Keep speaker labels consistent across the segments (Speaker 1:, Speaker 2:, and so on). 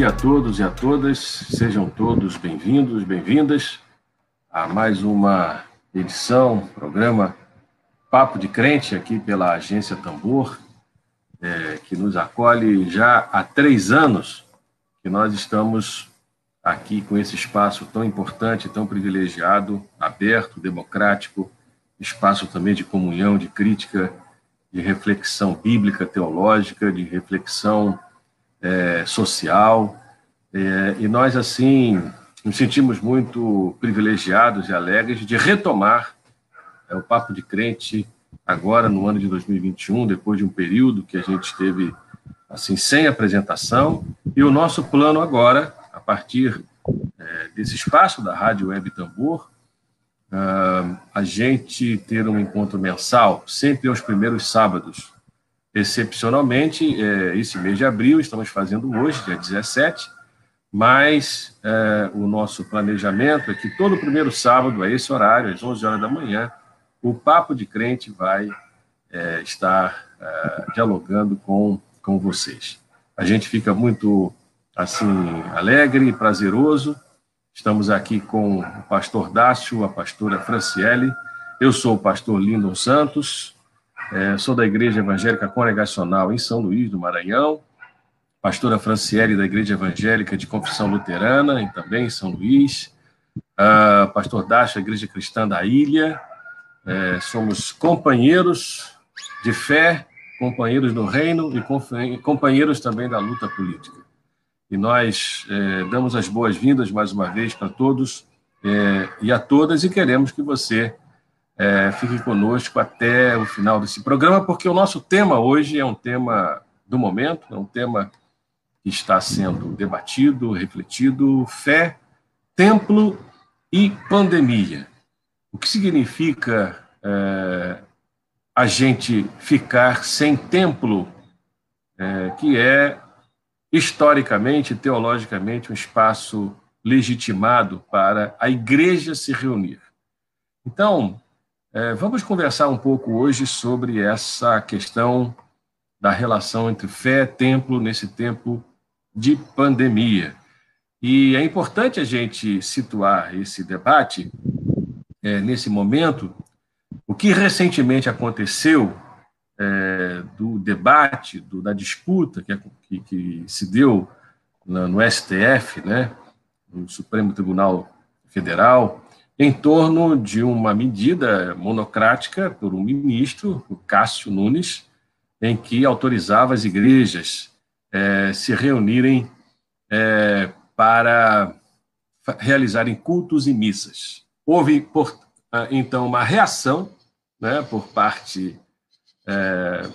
Speaker 1: dia a todos e a todas, sejam todos bem-vindos, bem-vindas a mais uma edição, programa Papo de Crente, aqui pela Agência Tambor, é, que nos acolhe já há três anos que nós estamos aqui com esse espaço tão importante, tão privilegiado, aberto, democrático, espaço também de comunhão, de crítica, de reflexão bíblica, teológica, de reflexão é, social. É, e nós, assim, nos sentimos muito privilegiados e alegres de retomar é, o Papo de Crente agora no ano de 2021, depois de um período que a gente esteve assim sem apresentação. E o nosso plano agora, a partir é, desse espaço da Rádio Web Tambor, uh, a gente ter um encontro mensal, sempre aos primeiros sábados, Excepcionalmente, é, esse mês de abril, estamos fazendo hoje, dia 17, mas é, o nosso planejamento é que todo primeiro sábado, a esse horário, às 11 horas da manhã, o Papo de Crente vai é, estar é, dialogando com, com vocês. A gente fica muito assim alegre e prazeroso. Estamos aqui com o pastor Dácio, a pastora Franciele. Eu sou o pastor Lindon Santos, é, sou da Igreja Evangélica Congregacional em São Luís do Maranhão, pastora Franciele da Igreja Evangélica de Confissão Luterana, e também em São Luís, uh, pastor Dacha, Igreja Cristã da Ilha, é, somos companheiros de fé, companheiros do reino e companheiros também da luta política. E nós é, damos as boas-vindas mais uma vez para todos é, e a todas e queremos que você é, fique conosco até o final desse programa, porque o nosso tema hoje é um tema do momento, é um tema que está sendo debatido, refletido: fé, templo e pandemia. O que significa é, a gente ficar sem templo, é, que é historicamente, teologicamente, um espaço legitimado para a igreja se reunir. Então, é, vamos conversar um pouco hoje sobre essa questão da relação entre fé e templo nesse tempo de pandemia. E é importante a gente situar esse debate é, nesse momento. O que recentemente aconteceu é, do debate, do, da disputa que, que, que se deu no, no STF, né, no Supremo Tribunal Federal, em torno de uma medida monocrática por um ministro, o Cássio Nunes, em que autorizava as igrejas é, se reunirem é, para realizarem cultos e missas. Houve, por, ah, então, uma reação né, por parte é,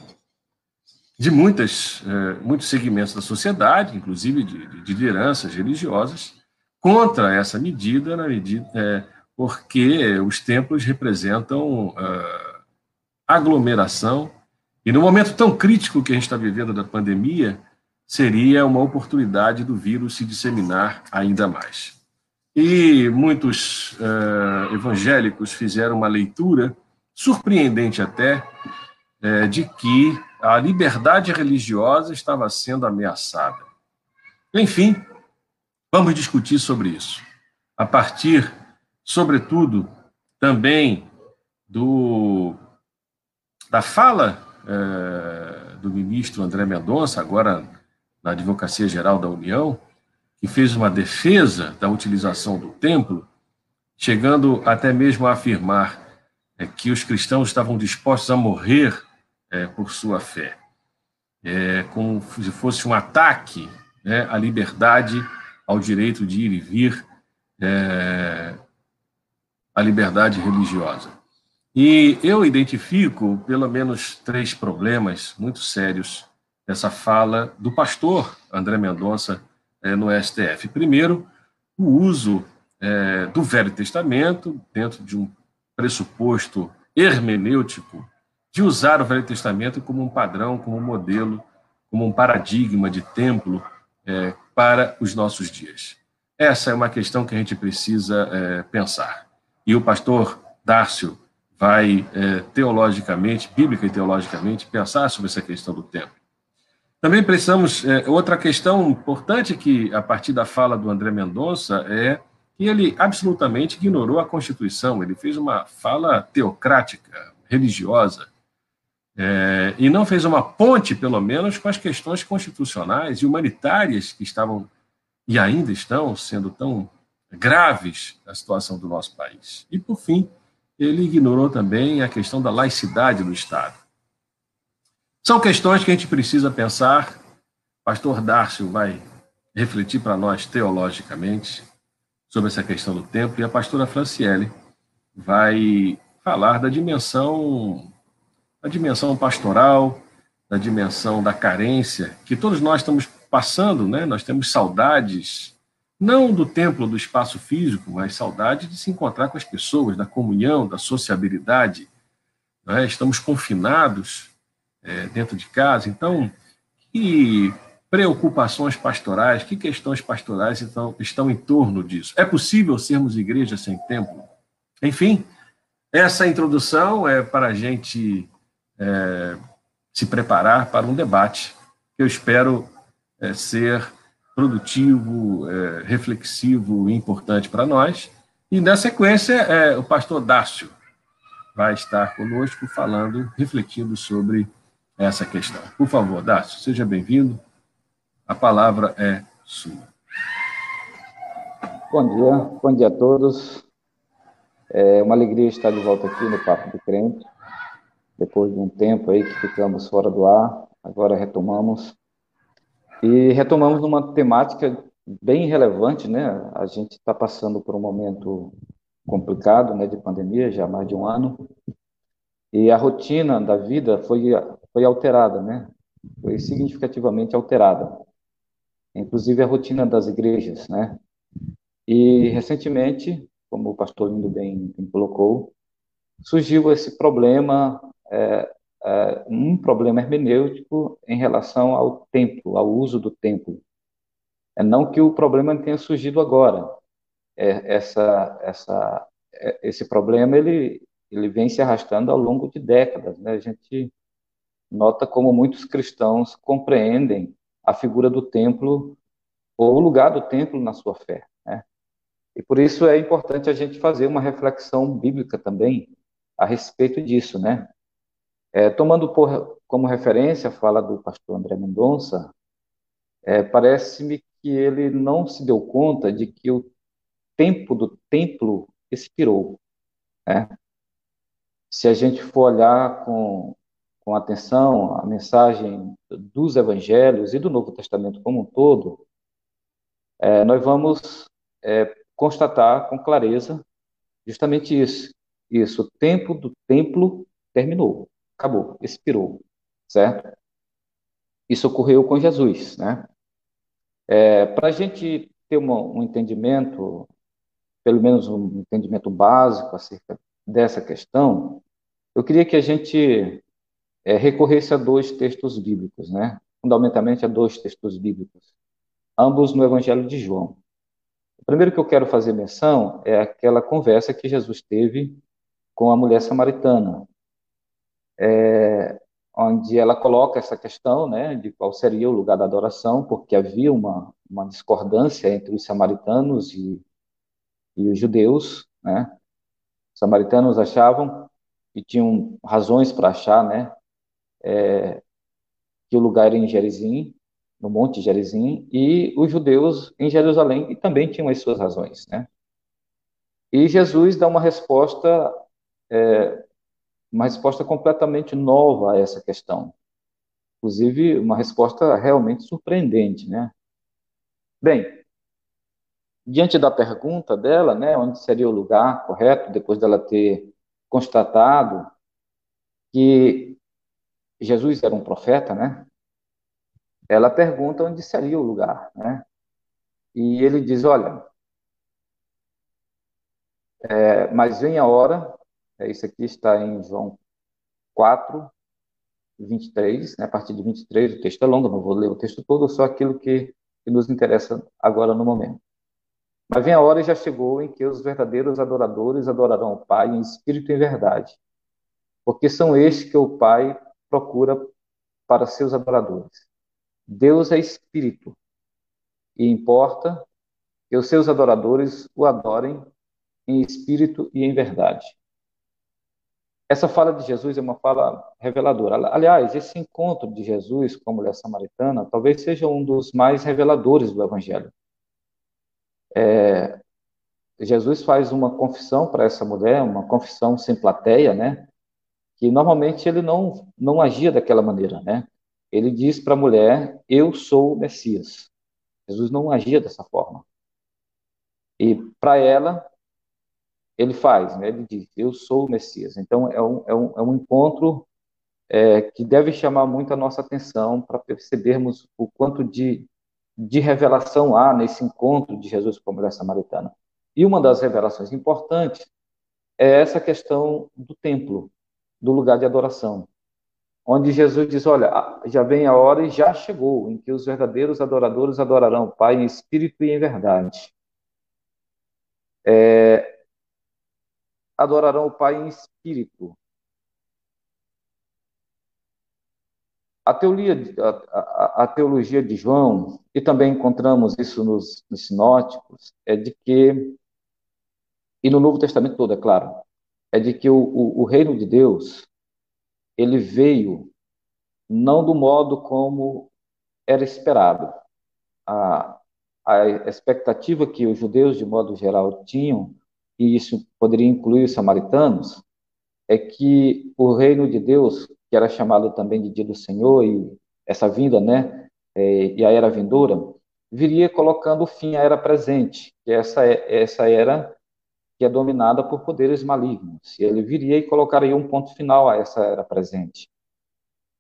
Speaker 1: de muitas, muitos segmentos da sociedade, inclusive de, de lideranças religiosas, contra essa medida, na medida, porque os templos representam uh, aglomeração, e no momento tão crítico que a gente está vivendo da pandemia, seria uma oportunidade do vírus se disseminar ainda mais. E muitos uh, evangélicos fizeram uma leitura, surpreendente até, uh, de que a liberdade religiosa estava sendo ameaçada. Enfim, vamos discutir sobre isso. A partir sobretudo, também do, da fala é, do ministro André Mendonça, agora na Advocacia Geral da União, que fez uma defesa da utilização do templo, chegando até mesmo a afirmar é, que os cristãos estavam dispostos a morrer é, por sua fé, é, como se fosse um ataque né, à liberdade, ao direito de ir e vir, é, a liberdade religiosa. E eu identifico pelo menos três problemas muito sérios dessa fala do pastor André Mendonça é, no STF. Primeiro, o uso é, do Velho Testamento dentro de um pressuposto hermenêutico de usar o Velho Testamento como um padrão, como um modelo, como um paradigma de templo é, para os nossos dias. Essa é uma questão que a gente precisa pensar. E o pastor Dárcio vai, é, teologicamente, bíblica e teologicamente, pensar sobre essa questão do tempo. Também precisamos. É, outra questão importante que, a partir da fala do André Mendonça, é que ele absolutamente ignorou a Constituição. Ele fez uma fala teocrática, religiosa, é, e não fez uma ponte, pelo menos, com as questões constitucionais e humanitárias que estavam e ainda estão sendo tão graves na situação do nosso país. E, por fim, ele ignorou também a questão da laicidade do Estado. São questões que a gente precisa pensar. Pastor Dárcio vai refletir para nós teologicamente sobre essa questão do tempo, e a pastora Franciele vai falar da dimensão da dimensão pastoral, da dimensão da carência que todos nós estamos passando, né? Nós temos saudades não do templo, do espaço físico, mas saudade de se encontrar com as pessoas, da comunhão, da sociabilidade. Né? Estamos confinados é, dentro de casa, então que preocupações pastorais, que questões pastorais então, estão em torno disso? É possível sermos igreja sem templo? Enfim, essa introdução é para a gente é, se preparar para um debate que eu espero é, ser produtivo, é, reflexivo e importante para nós. E, na sequência, é, o pastor Dácio vai estar conosco falando, refletindo sobre essa questão. Por favor, Dácio, seja bem-vindo. A palavra é sua.
Speaker 2: Bom dia, bom dia a todos. É uma alegria estar de volta aqui no Papo do Crente. Depois de um tempo aí que ficamos fora do ar, agora retomamos e retomamos uma temática bem relevante, né? A gente está passando por um momento complicado, né, de pandemia, já há mais de um ano, e a rotina da vida foi, foi alterada, né? Foi significativamente alterada. Inclusive a rotina das igrejas, né? E recentemente, como o pastor Lindo bem, colocou, surgiu esse problema é, uh, um problema hermenêutico em relação ao templo, ao uso do templo. É não que o problema tenha surgido agora. É, essa, essa, é, esse problema ele, ele vem se arrastando ao longo de décadas. Né? A gente nota como muitos cristãos compreendem a figura do templo ou o lugar do templo na sua fé. Né? E por isso é importante a gente fazer uma reflexão bíblica também a respeito disso, né? É, tomando por, como referência a fala do pastor André Mendonça, é, parece-me que ele não se deu conta de que o tempo do templo expirou. Né? Se a gente for olhar com, com atenção a mensagem dos evangelhos e do Novo Testamento como um todo, é, nós vamos é, constatar com clareza justamente isso. Isso, o tempo do templo terminou acabou, expirou, certo? Isso ocorreu com Jesus, né? É, Para a gente ter uma, um entendimento, pelo menos um entendimento básico acerca dessa questão, eu queria que a gente é, recorresse a dois textos bíblicos, né? Fundamentalmente a dois textos bíblicos, ambos no Evangelho de João. O primeiro que eu quero fazer menção é aquela conversa que Jesus teve com a mulher samaritana, é, onde ela coloca essa questão né, de qual seria o lugar da adoração, porque havia uma, uma discordância entre os samaritanos e, e os judeus. Né? Os samaritanos achavam, e tinham razões para achar, né, é, que o lugar era em Gerizim, no Monte Gerizim, e os judeus em Jerusalém e também tinham as suas razões. Né? E Jesus dá uma resposta é, uma resposta completamente nova a essa questão. Inclusive, uma resposta realmente surpreendente, né? Bem, diante da pergunta dela, né, onde seria o lugar correto, depois dela ter constatado que Jesus era um profeta, né? Ela pergunta onde seria o lugar, né? E ele diz, olha, é, mas vem a hora é, isso aqui está em João 4, 23, né, a partir de 23, o texto é longo, não vou ler o texto todo, só aquilo que, que nos interessa agora no momento. Mas vem a hora e já chegou em que os verdadeiros adoradores adorarão o Pai em espírito e em verdade, porque são estes que o Pai procura para seus adoradores. Deus é espírito e importa que os seus adoradores o adorem em espírito e em verdade. Essa fala de Jesus é uma fala reveladora. Aliás, esse encontro de Jesus com a mulher samaritana talvez seja um dos mais reveladores do Evangelho. É, Jesus faz uma confissão para essa mulher, uma confissão sem plateia, né? Que normalmente ele não, não agia daquela maneira, né? Ele diz para a mulher: Eu sou o Messias. Jesus não agia dessa forma. E para ela, ele faz, né? ele diz: Eu sou o Messias. Então, é um, é um, é um encontro é, que deve chamar muito a nossa atenção para percebermos o quanto de, de revelação há nesse encontro de Jesus com a mulher samaritana. E uma das revelações importantes é essa questão do templo, do lugar de adoração, onde Jesus diz: Olha, já vem a hora e já chegou em que os verdadeiros adoradores adorarão o Pai em espírito e em verdade. É, adorarão o Pai em espírito. A teoria, a, a, a teologia de João, e também encontramos isso nos, nos sinóticos, é de que e no Novo Testamento todo, é claro, é de que o, o, o reino de Deus, ele veio não do modo como era esperado. A, a expectativa que os judeus, de modo geral, tinham, e isso poderia incluir os samaritanos, é que o reino de Deus, que era chamado também de dia do Senhor, e essa vinda, né, é, e a era vindoura, viria colocando fim à era presente, que essa, essa era que é dominada por poderes malignos. E ele viria e colocaria um ponto final a essa era presente.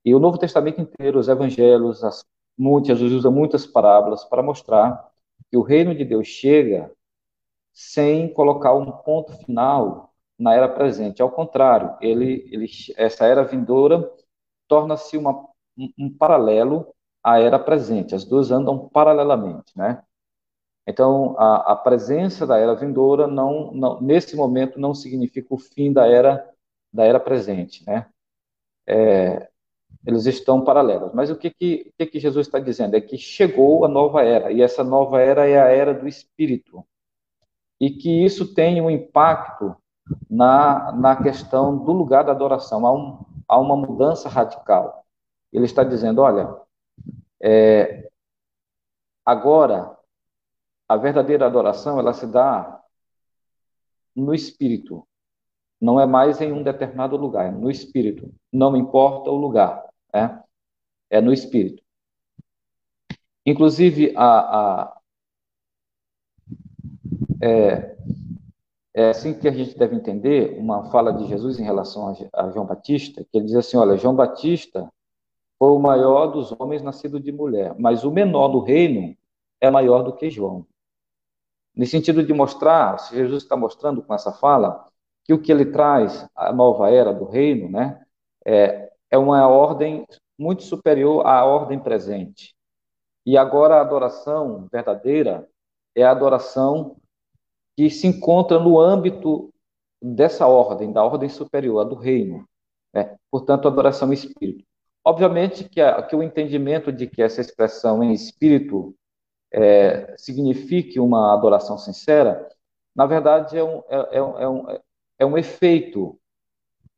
Speaker 2: E o Novo Testamento inteiro, os evangelhos, as, muitas, Jesus usa muitas parábolas para mostrar que o reino de Deus chega sem colocar um ponto final na era presente. Ao contrário, ele, ele, essa era vindoura torna-se um, paralelo à era presente. As duas andam paralelamente, né? Então, a, a presença da era vindoura não, não, nesse momento não significa o fim da era da era presente, né? É, eles estão paralelos. Mas o que que, o que que Jesus está dizendo é que chegou a nova era e essa nova era é a era do Espírito e que isso tem um impacto na, na questão do lugar da adoração. Há, um, há uma mudança radical. Ele está dizendo, olha, é, agora a verdadeira adoração ela se dá no espírito. Não é mais em um determinado lugar, é no espírito. Não importa o lugar, né? é no espírito. Inclusive, a, a é, é, assim que a gente deve entender uma fala de Jesus em relação a, a João Batista, que ele diz assim: olha, João Batista foi o maior dos homens nascido de mulher, mas o menor do reino é maior do que João. No sentido de mostrar, Jesus está mostrando com essa fala, que o que ele traz, a nova era do reino, né, é, é uma ordem muito superior à ordem presente. E agora a adoração verdadeira é a adoração que se encontra no âmbito dessa ordem, da ordem superior, a do reino. Né? Portanto, adoração em espírito. Obviamente que, a, que o entendimento de que essa expressão em espírito é, signifique uma adoração sincera, na verdade é um, é, é, é, um, é um efeito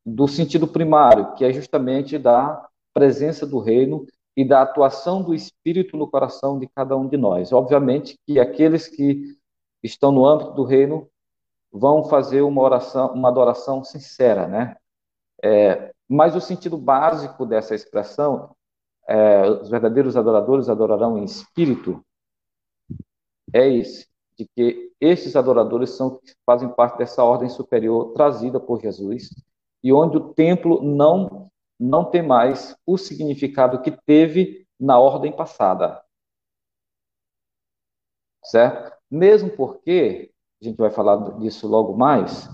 Speaker 2: do sentido primário, que é justamente da presença do reino e da atuação do Espírito no coração de cada um de nós. Obviamente que aqueles que estão no âmbito do reino vão fazer uma oração, uma adoração sincera, né? É, mas o sentido básico dessa expressão, é, os verdadeiros adoradores adorarão em espírito, é esse, de que estes adoradores são fazem parte dessa ordem superior trazida por Jesus e onde o templo não não tem mais o significado que teve na ordem passada. Certo? Mesmo porque, a gente vai falar disso logo mais,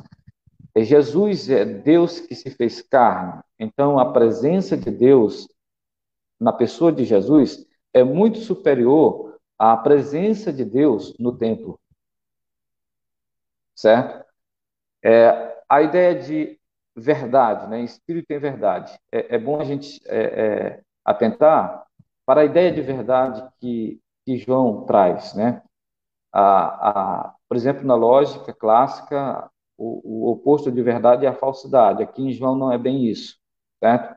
Speaker 2: é Jesus é Deus que se fez carne. Então, a presença de Deus na pessoa de Jesus é muito superior a presença de Deus no templo. Certo? É, a ideia de verdade, né? espírito em verdade. É, é bom a gente é, é, atentar para a ideia de verdade que, que João traz, né? A, a, por exemplo, na lógica clássica, o, o oposto de verdade é a falsidade. Aqui em João não é bem isso, certo?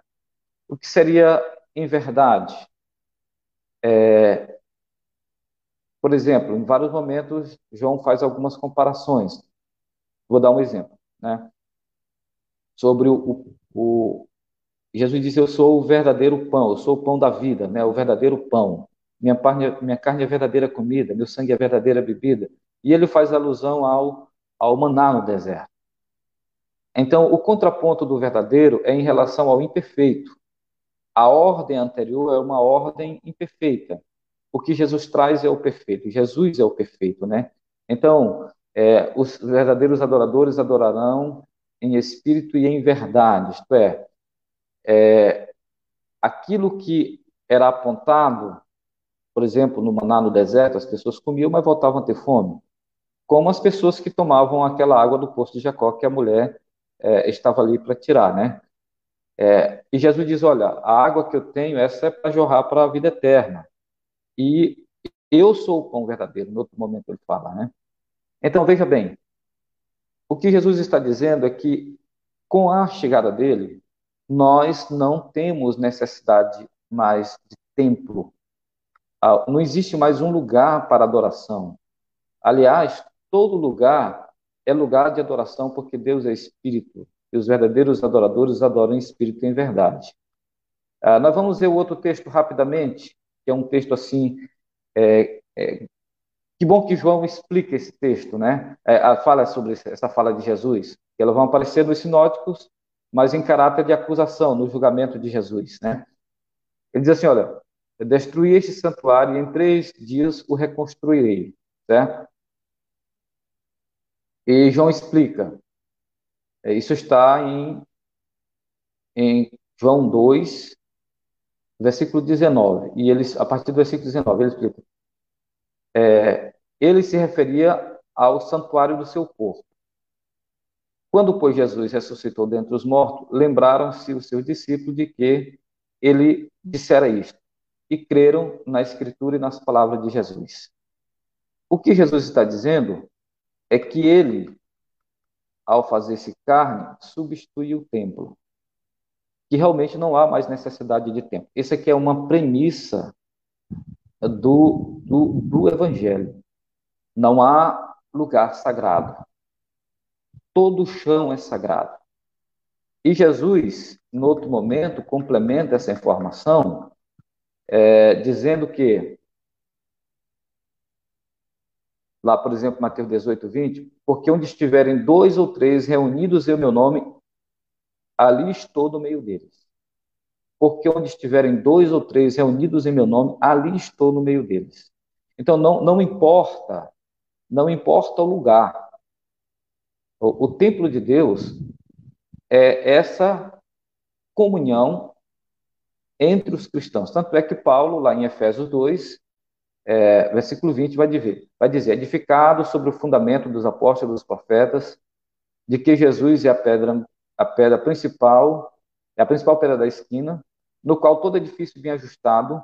Speaker 2: O que seria em verdade? É, por exemplo, em vários momentos, João faz algumas comparações. Vou dar um exemplo, né? Sobre o, o, Jesus disse: Eu sou o verdadeiro pão, eu sou o pão da vida, né? O verdadeiro pão. Minha carne, minha carne é verdadeira comida, meu sangue é verdadeira bebida. E ele faz alusão ao, ao maná no deserto. Então, o contraponto do verdadeiro é em relação ao imperfeito. A ordem anterior é uma ordem imperfeita. O que Jesus traz é o perfeito. Jesus é o perfeito, né? Então, é, os verdadeiros adoradores adorarão em espírito e em verdade, isto é, é aquilo que era apontado, por exemplo, no maná no deserto, as pessoas comiam, mas voltavam a ter fome, como as pessoas que tomavam aquela água do poço de Jacó que a mulher é, estava ali para tirar, né? É, e Jesus diz: Olha, a água que eu tenho, essa é para jorrar para a vida eterna. E eu sou o pão verdadeiro. No outro momento ele fala, né? Então veja bem, o que Jesus está dizendo é que com a chegada dele, nós não temos necessidade mais de templo. Ah, não existe mais um lugar para adoração. Aliás, todo lugar é lugar de adoração, porque Deus é espírito, e os verdadeiros adoradores adoram em espírito e em verdade. Ah, nós vamos ver o outro texto rapidamente, que é um texto assim. É, é, que bom que João explica esse texto, né? É, fala sobre essa fala de Jesus, elas vão aparecer nos sinóticos mas em caráter de acusação no julgamento de Jesus, né? Ele diz assim, olha, destruí este santuário e em três dias o reconstruirei, certo? E João explica, é, isso está em, em João 2, versículo 19, e eles, a partir do versículo 19, ele explica, é, ele se referia ao santuário do seu corpo, quando, pois, Jesus ressuscitou dentre os mortos, lembraram-se os seus discípulos de que ele dissera isto e creram na Escritura e nas palavras de Jesus. O que Jesus está dizendo é que ele, ao fazer-se carne, substitui o templo. Que realmente não há mais necessidade de templo. Essa aqui é uma premissa do, do, do Evangelho. Não há lugar sagrado todo chão é sagrado. E Jesus, em outro momento, complementa essa informação, é, dizendo que, lá, por exemplo, Mateus 18, 20, porque onde estiverem dois ou três reunidos em meu nome, ali estou no meio deles. Porque onde estiverem dois ou três reunidos em meu nome, ali estou no meio deles. Então, não, não importa, não importa o lugar, o, o templo de Deus é essa comunhão entre os cristãos. Tanto é que Paulo, lá em Efésios 2, é, versículo 20, vai dizer, vai dizer, edificado sobre o fundamento dos apóstolos e dos profetas, de que Jesus é a pedra, a pedra principal, é a principal pedra da esquina, no qual todo edifício bem ajustado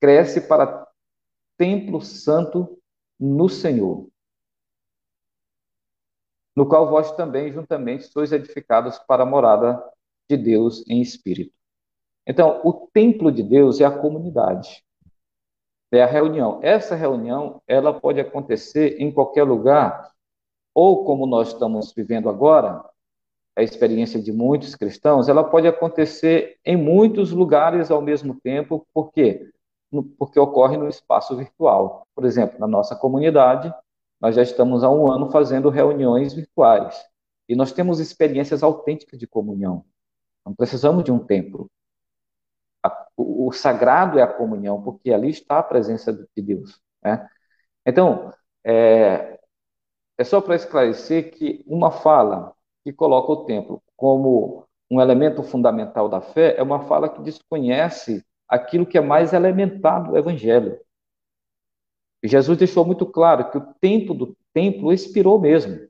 Speaker 2: cresce para templo santo no Senhor no qual vós também juntamente sois edificados para a morada de Deus em espírito. Então, o templo de Deus é a comunidade. É a reunião. Essa reunião, ela pode acontecer em qualquer lugar, ou como nós estamos vivendo agora, a experiência de muitos cristãos, ela pode acontecer em muitos lugares ao mesmo tempo, por quê? Porque ocorre no espaço virtual. Por exemplo, na nossa comunidade, nós já estamos há um ano fazendo reuniões virtuais. E nós temos experiências autênticas de comunhão. Não precisamos de um templo. O, sagrado é a comunhão, porque ali está a presença de Deus. Né? Então, é, é só para esclarecer que uma fala que coloca o templo como um elemento fundamental da fé é uma fala que desconhece aquilo que é mais elementar do Evangelho. Jesus deixou muito claro que o tempo do templo expirou mesmo.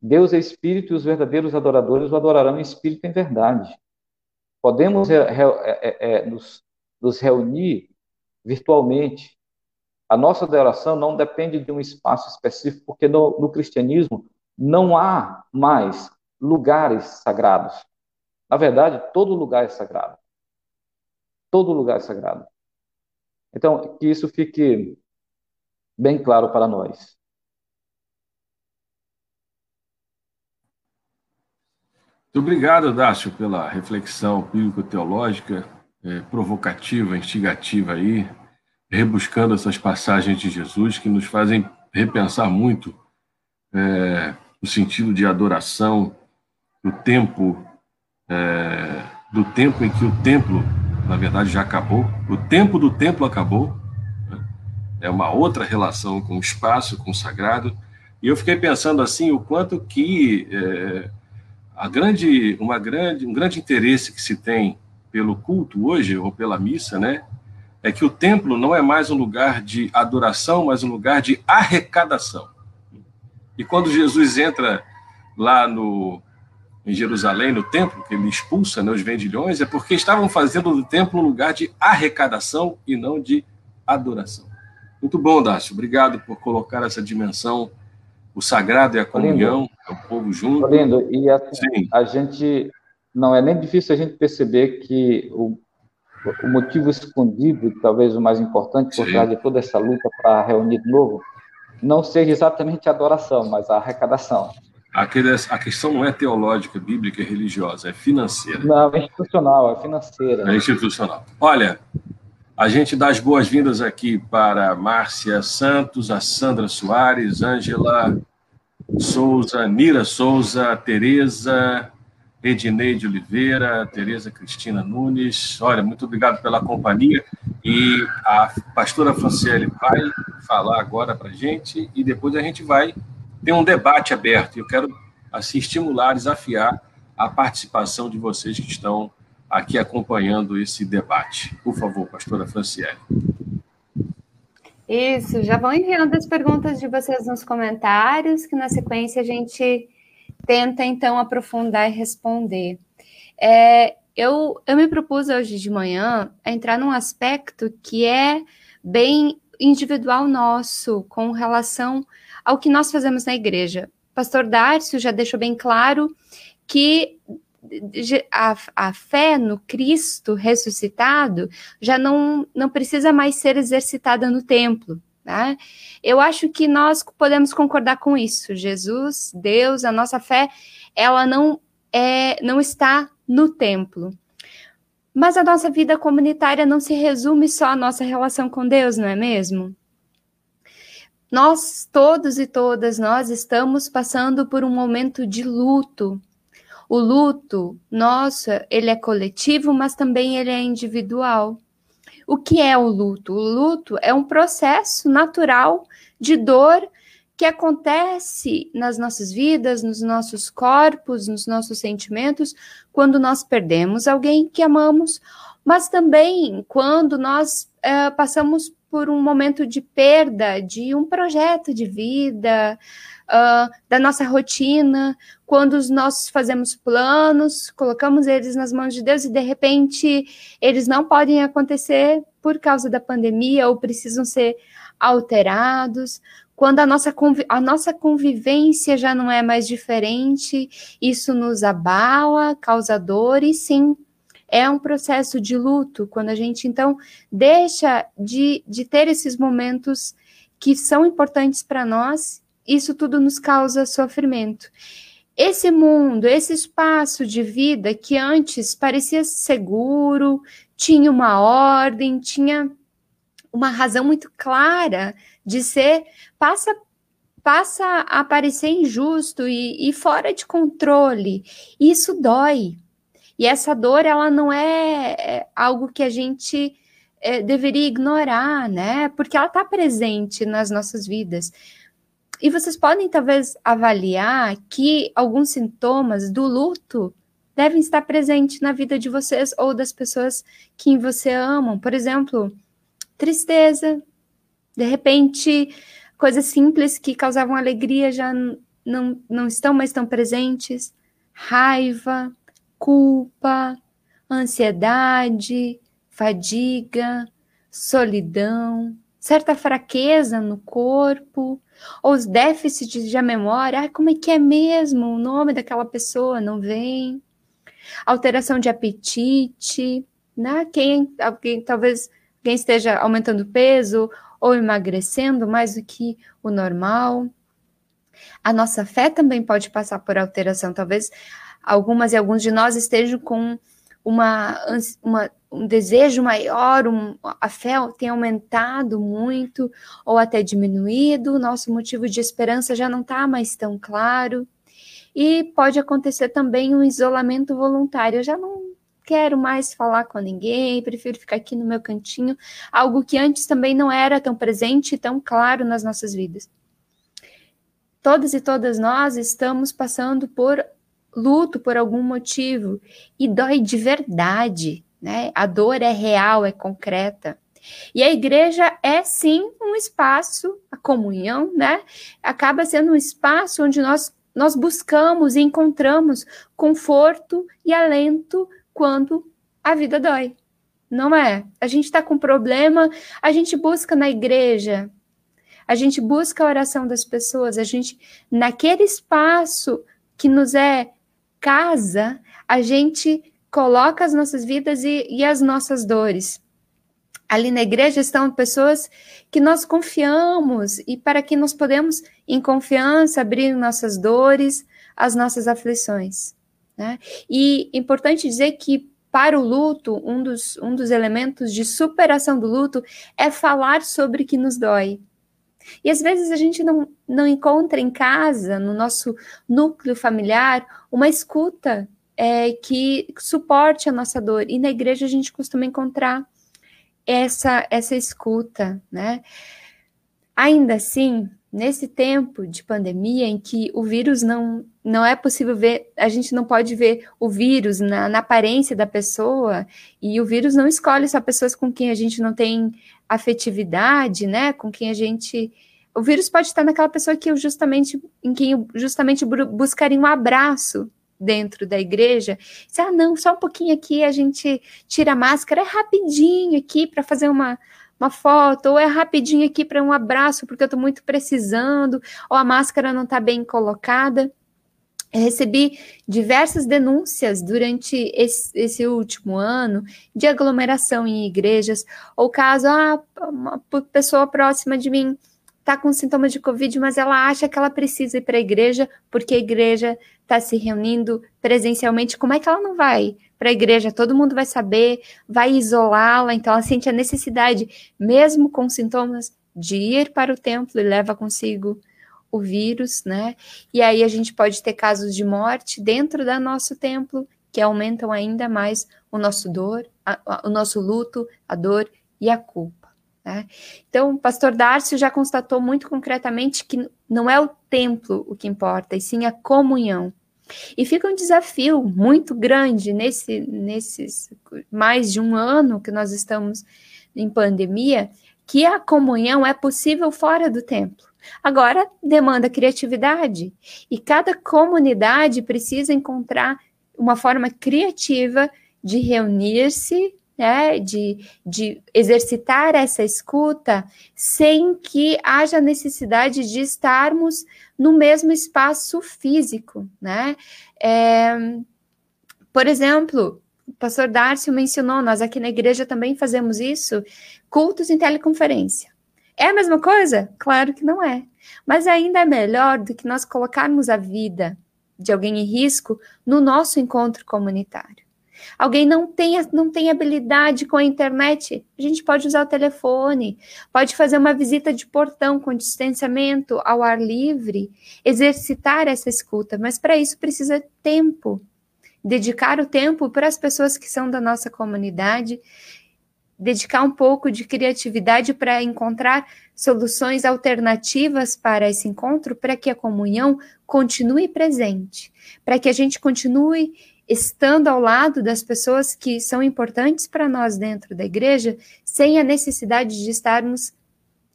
Speaker 2: Deus é espírito e os verdadeiros adoradores o adorarão em espírito e em verdade. Podemos é, é, é, nos, nos, reunir virtualmente. A nossa adoração não depende de um espaço específico, porque no, no cristianismo não há mais lugares sagrados. Na verdade, todo lugar é sagrado. Todo lugar é sagrado. Então, que isso fique bem claro para nós.
Speaker 1: Muito obrigado, Dácio, pela reflexão bíblico-teológica, é, provocativa, instigativa aí, rebuscando essas passagens de Jesus que nos fazem repensar muito é, o sentido de adoração, o tempo, é, do tempo em que o templo, na verdade, já acabou, o tempo do templo acabou, né? é uma outra relação com o espaço, com o sagrado, e eu fiquei pensando assim, o quanto que a grande, uma grande, um grande interesse que se tem pelo culto hoje, ou pela missa, né, é que o templo não é mais um lugar de adoração, mas um lugar de arrecadação. E quando Jesus entra lá no, em Jerusalém, no templo, que ele expulsa né, os vendilhões, é porque estavam fazendo do templo um lugar de arrecadação e não de adoração. Muito bom, Dácio. Obrigado por colocar essa dimensão o sagrado é a comunhão, é o povo junto.
Speaker 2: Lindo. E assim, a gente não é nem difícil a gente perceber que o, o motivo escondido, talvez o mais importante por Sim. trás de toda essa luta para reunir de novo, não seja exatamente a adoração, mas a arrecadação.
Speaker 1: A questão não é teológica, bíblica e religiosa, é financeira.
Speaker 2: Não, é institucional, é financeira.
Speaker 1: É institucional. Olha, a gente dá as boas-vindas aqui para Márcia Santos, a Sandra Soares, Ângela Souza, Nira Souza, Tereza, Edineide Oliveira, Tereza Cristina Nunes. Olha, muito obrigado pela companhia. E a pastora Franciele vai falar agora para a gente e depois a gente vai ter um debate aberto. Eu quero assim estimular, desafiar a participação de vocês que estão aqui acompanhando esse debate. Por favor, pastora Franciele.
Speaker 3: Isso, já vão enviando as perguntas de vocês nos comentários, que na sequência a gente tenta então aprofundar e responder. É, eu, eu me propus hoje de manhã a entrar num aspecto que é bem individual nosso, com relação ao que nós fazemos na igreja. Pastor Dárcio já deixou bem claro que a, a fé no Cristo ressuscitado já não, não precisa mais ser exercitada no templo. Né? Eu acho que nós podemos concordar com isso. Jesus, Deus, a nossa fé, ela não é, não está no templo. Mas a nossa vida comunitária não se resume só à nossa relação com Deus, não é mesmo? Nós, todos e todas, nós estamos passando por um momento de luto, o luto, nossa, ele é coletivo, mas também ele é individual. O que é o luto? O luto é um processo natural de dor que acontece nas nossas vidas, nos nossos corpos, nos nossos sentimentos, quando nós perdemos alguém que amamos, mas também quando nós uh, passamos por um momento de perda de um projeto de vida, uh, da nossa rotina, quando nós fazemos planos, colocamos eles nas mãos de Deus e de repente eles não podem acontecer por causa da pandemia ou precisam ser alterados, quando a nossa, a nossa convivência já não é mais diferente, isso nos abala, causa dor, e sim, é um processo de luto, quando a gente então deixa de, de ter esses momentos que são importantes para nós isso tudo nos causa sofrimento. Esse mundo, esse espaço de vida que antes parecia seguro, tinha uma ordem, tinha uma razão muito clara de ser, passa passa a parecer injusto e, e fora de controle. Isso dói. E essa dor, ela não é, é algo que a gente é, deveria ignorar, né? Porque ela está presente nas nossas vidas. E vocês podem talvez avaliar que alguns sintomas do luto devem estar presentes na vida de vocês ou das pessoas que você amam. Por exemplo, tristeza, de repente, coisas simples que causavam alegria já não, não estão mais tão presentes, raiva, culpa, ansiedade, fadiga, solidão, certa fraqueza no corpo, ou os déficits de memória, ah, como é que é mesmo? O nome daquela pessoa não vem. Alteração de apetite, né? Quem, alguém, talvez quem esteja aumentando peso ou emagrecendo mais do que o normal. A nossa fé também pode passar por alteração. Talvez algumas e alguns de nós estejam com uma, uma, um desejo maior, um, a fé tem aumentado muito ou até diminuído, nosso motivo de esperança já não está mais tão claro. E pode acontecer também um isolamento voluntário. Eu já não quero mais falar com ninguém, prefiro ficar aqui no meu cantinho, algo que antes também não era tão presente e tão claro nas nossas vidas. Todas e todas nós estamos passando por luto por algum motivo e dói de verdade, né? A dor é real, é concreta. E a igreja é sim um espaço, a comunhão, né? Acaba sendo um espaço onde nós nós buscamos e encontramos conforto e alento quando a vida dói. Não é? A gente está com problema, a gente busca na igreja, a gente busca a oração das pessoas, a gente, naquele espaço que nos é casa, a gente coloca as nossas vidas e, e as nossas dores. Ali na igreja estão pessoas que nós confiamos e para que nós podemos, em confiança, abrir nossas dores, as nossas aflições. Né? E importante dizer que para o luto, um dos, um dos elementos de superação do luto é falar sobre o que nos dói. E às vezes a gente não, não encontra em casa, no nosso núcleo familiar, uma escuta é, que suporte a nossa dor. E na igreja a gente costuma encontrar essa, essa escuta, né? Ainda assim, nesse tempo de pandemia em que o vírus não, não é possível ver, a gente não pode ver o vírus na, na aparência da pessoa, e o vírus não escolhe só pessoas com quem a gente não tem afetividade, né? Com quem a gente. O vírus pode estar naquela pessoa que eu justamente, em quem eu justamente buscaria um abraço dentro da igreja. Se, ah, não, só um pouquinho aqui, a gente tira a máscara, é rapidinho aqui para fazer uma, uma foto, ou é rapidinho aqui para um abraço, porque eu estou muito precisando, ou a máscara não está bem colocada. Eu recebi diversas denúncias durante esse, esse, último ano de aglomeração em igrejas, ou caso, ah, uma pessoa próxima de mim está com sintomas de Covid, mas ela acha que ela precisa ir para a igreja porque a igreja está se reunindo presencialmente. Como é que ela não vai para a igreja? Todo mundo vai saber, vai isolá-la, então ela sente a necessidade, mesmo com sintomas, de ir para o templo e leva consigo o vírus, né? E aí a gente pode ter casos de morte dentro do nosso templo que aumentam ainda mais o nosso dor, a, a, o nosso luto, a dor e a culpa. Né? Então, o pastor Darcio já constatou muito concretamente que não é o templo o que importa, e sim a comunhão. E fica um desafio muito grande nesse, nesses mais de um ano que nós estamos em pandemia, que a comunhão é possível fora do templo. Agora, demanda criatividade e cada comunidade precisa encontrar uma forma criativa de reunir-se, né, de, de exercitar essa escuta sem que haja necessidade de estarmos no mesmo espaço físico, né? É, por exemplo, o pastor Darcio mencionou, nós aqui na igreja também fazemos isso, cultos em teleconferência. É a mesma coisa? Claro que não é. Mas ainda é melhor do que nós colocarmos a vida de alguém em risco no nosso encontro comunitário. Alguém não tem, não tem habilidade com a internet, a gente pode usar o telefone, pode fazer uma visita de portão com distanciamento ao ar livre, exercitar essa escuta, mas para isso precisa tempo. Dedicar o tempo para as pessoas que são da nossa comunidade dedicar um pouco de criatividade para encontrar soluções alternativas para esse encontro, para que a comunhão continue presente, para que a gente continue estando ao lado das pessoas que são importantes para nós dentro da igreja, sem a necessidade de estarmos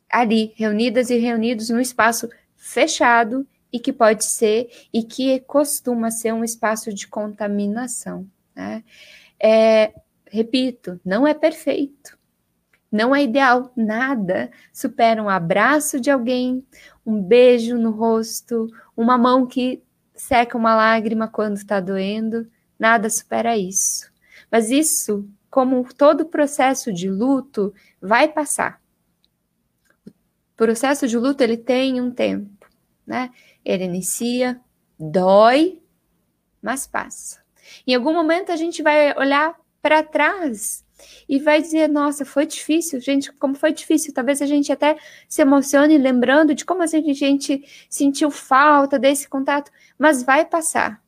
Speaker 3: ali, reunidas e reunidos num espaço fechado e que pode ser e que costuma ser um espaço de contaminação. Né? É, repito, não é perfeito. Não é ideal, nada supera um abraço de alguém, um beijo no rosto, uma mão que seca uma lágrima quando está doendo, nada supera isso. Mas isso, como todo processo de luto, vai passar. O processo de luto ele tem um tempo, né? Ele inicia, dói, mas passa. Em algum momento a gente vai olhar para trás e vai dizer: Nossa, foi difícil, gente, como foi difícil. Talvez a gente até se emocione lembrando de como a gente sentiu falta desse contato, mas vai passar.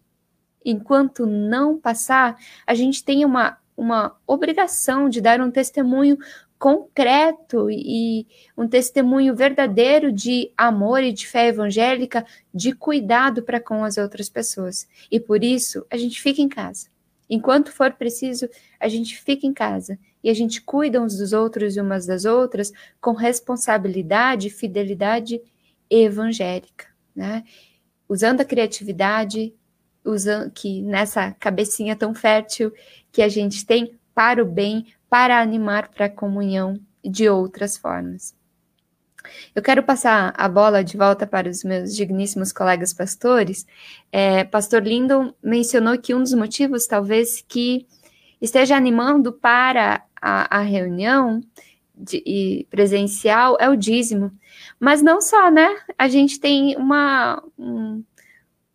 Speaker 3: Enquanto não passar, a gente tem uma, uma obrigação de dar um testemunho concreto e um testemunho verdadeiro de amor e de fé evangélica, de cuidado para com as outras pessoas. E por isso, a gente fica em casa. Enquanto for preciso, a gente fica em casa e a gente cuida uns dos outros e umas das outras com responsabilidade e fidelidade evangélica, né? Usando a criatividade, usando que nessa cabecinha tão fértil que a gente tem para o bem, para animar para a comunhão de outras formas. Eu quero passar a bola de volta para os meus digníssimos colegas pastores. É, Pastor Lindon mencionou que um dos motivos, talvez, que esteja animando para a, a reunião de, presencial é o dízimo. Mas não só, né? A gente tem uma. Um,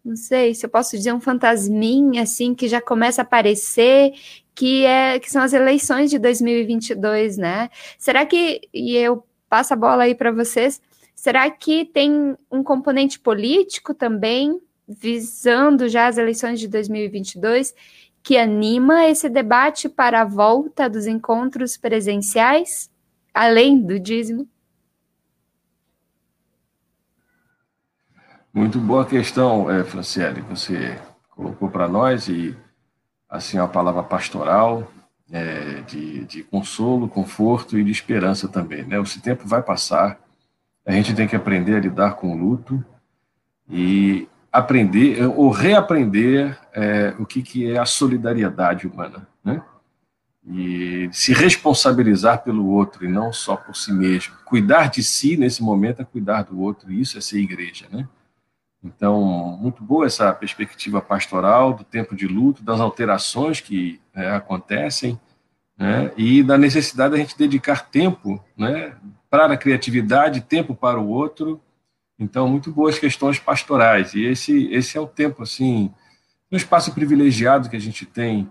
Speaker 3: não sei se eu posso dizer um fantasminha assim que já começa a aparecer, que é que são as eleições de 2022, né? Será que e eu passo a bola aí para vocês, será que tem um componente político também visando já as eleições de 2022 que anima esse debate para a volta dos encontros presenciais, além do dízimo?
Speaker 1: Muito boa questão, é, Franciele, você colocou para nós e assim a palavra pastoral é, de, de consolo, conforto e de esperança também. Né? Esse tempo vai passar, a gente tem que aprender a lidar com o luto e aprender ou reaprender é, o que, que é a solidariedade humana, né? E se responsabilizar pelo outro e não só por si mesmo. Cuidar de si nesse momento é cuidar do outro, e isso é ser igreja, né? Então, muito boa essa perspectiva pastoral do tempo de luto, das alterações que é, acontecem, né, e da necessidade da gente dedicar tempo né, para a criatividade, tempo para o outro. Então, muito boas questões pastorais. E esse, esse é o tempo, assim, um espaço privilegiado que a gente tem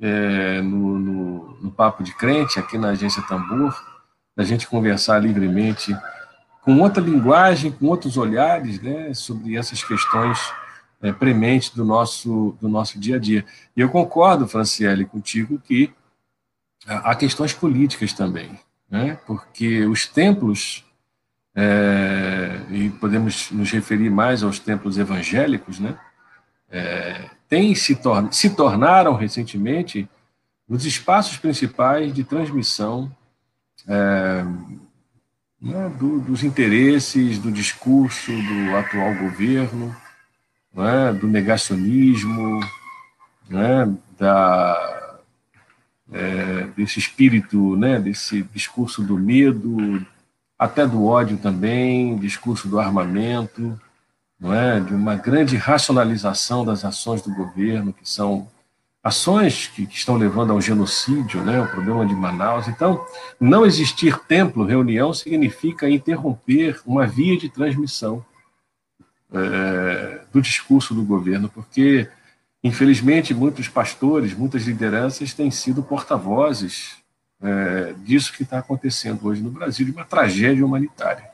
Speaker 1: é, no, no, no Papo de Crente, aqui na Agência Tambor, da gente conversar livremente com outra linguagem, com outros olhares, né, sobre essas questões é, prementes do nosso, do nosso dia a dia. E eu concordo, Franciele, contigo que há questões políticas também, né, porque os templos, é, e podemos nos referir mais aos templos evangélicos, né, é, tem se, tor se tornaram recentemente os espaços principais de transmissão é, né, do, dos interesses, do discurso do atual governo, né, do negacionismo, né, da, é, desse espírito, né, desse discurso do medo, até do ódio também, discurso do armamento, é, de uma grande racionalização das ações do governo, que são ações que, que, estão levando ao genocídio, né, o problema de Manaus. Então, não existir templo, reunião, significa interromper uma via de transmissão é, do discurso do governo, porque, infelizmente, muitos pastores, muitas lideranças têm sido porta-vozes é, disso que está acontecendo hoje no Brasil, de uma tragédia humanitária.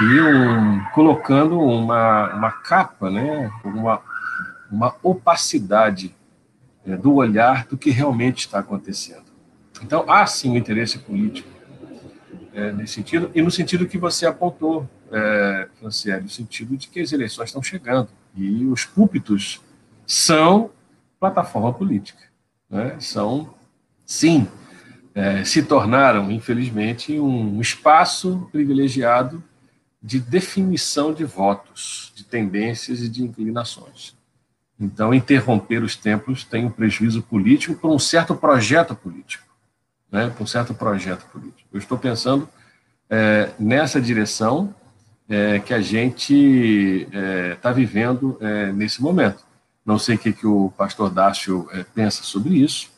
Speaker 1: E um, colocando uma, uma capa, né, uma, uma opacidade é, do olhar do que realmente está acontecendo. Então, há sim um interesse político é, nesse sentido, e no sentido que você apontou, é, Franciele, no sentido de que as eleições estão chegando e os púlpitos são plataforma política. Né? São, sim, é, se tornaram, infelizmente, um espaço privilegiado de definição de votos, de tendências e de inclinações. Então, interromper os templos tem um prejuízo político por um certo projeto político. né, para um certo projeto político. Eu estou pensando é, nessa direção é, que a gente está é, vivendo é, nesse momento. Não sei o que, que o pastor Dácio é, pensa sobre isso,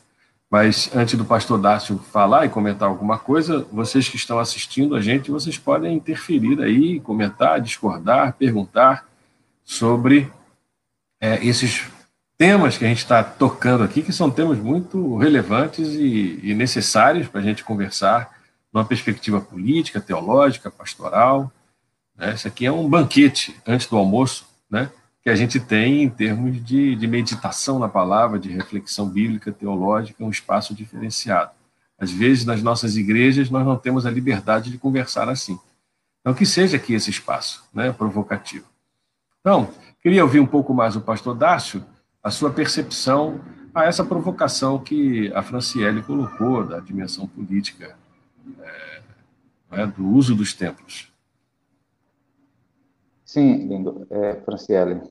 Speaker 1: mas antes do pastor Dácio falar e comentar alguma coisa, vocês que estão assistindo a gente, vocês podem interferir aí, comentar, discordar, perguntar sobre é, esses temas que a gente está tocando aqui, que são temas muito relevantes e, e necessários para a gente conversar numa perspectiva política, teológica, pastoral. Né? Isso aqui é um banquete antes do almoço, né? que a gente tem em termos de, de meditação na palavra, de reflexão bíblica, teológica, um espaço diferenciado. Às vezes, nas nossas igrejas, nós não temos a liberdade de conversar assim. Então, que seja aqui esse espaço né, provocativo. Então, queria ouvir um pouco mais o pastor Dácio, a sua percepção a essa provocação que a Franciele colocou da dimensão política é, é, do uso dos templos.
Speaker 2: Sim, lindo, é, Franciele.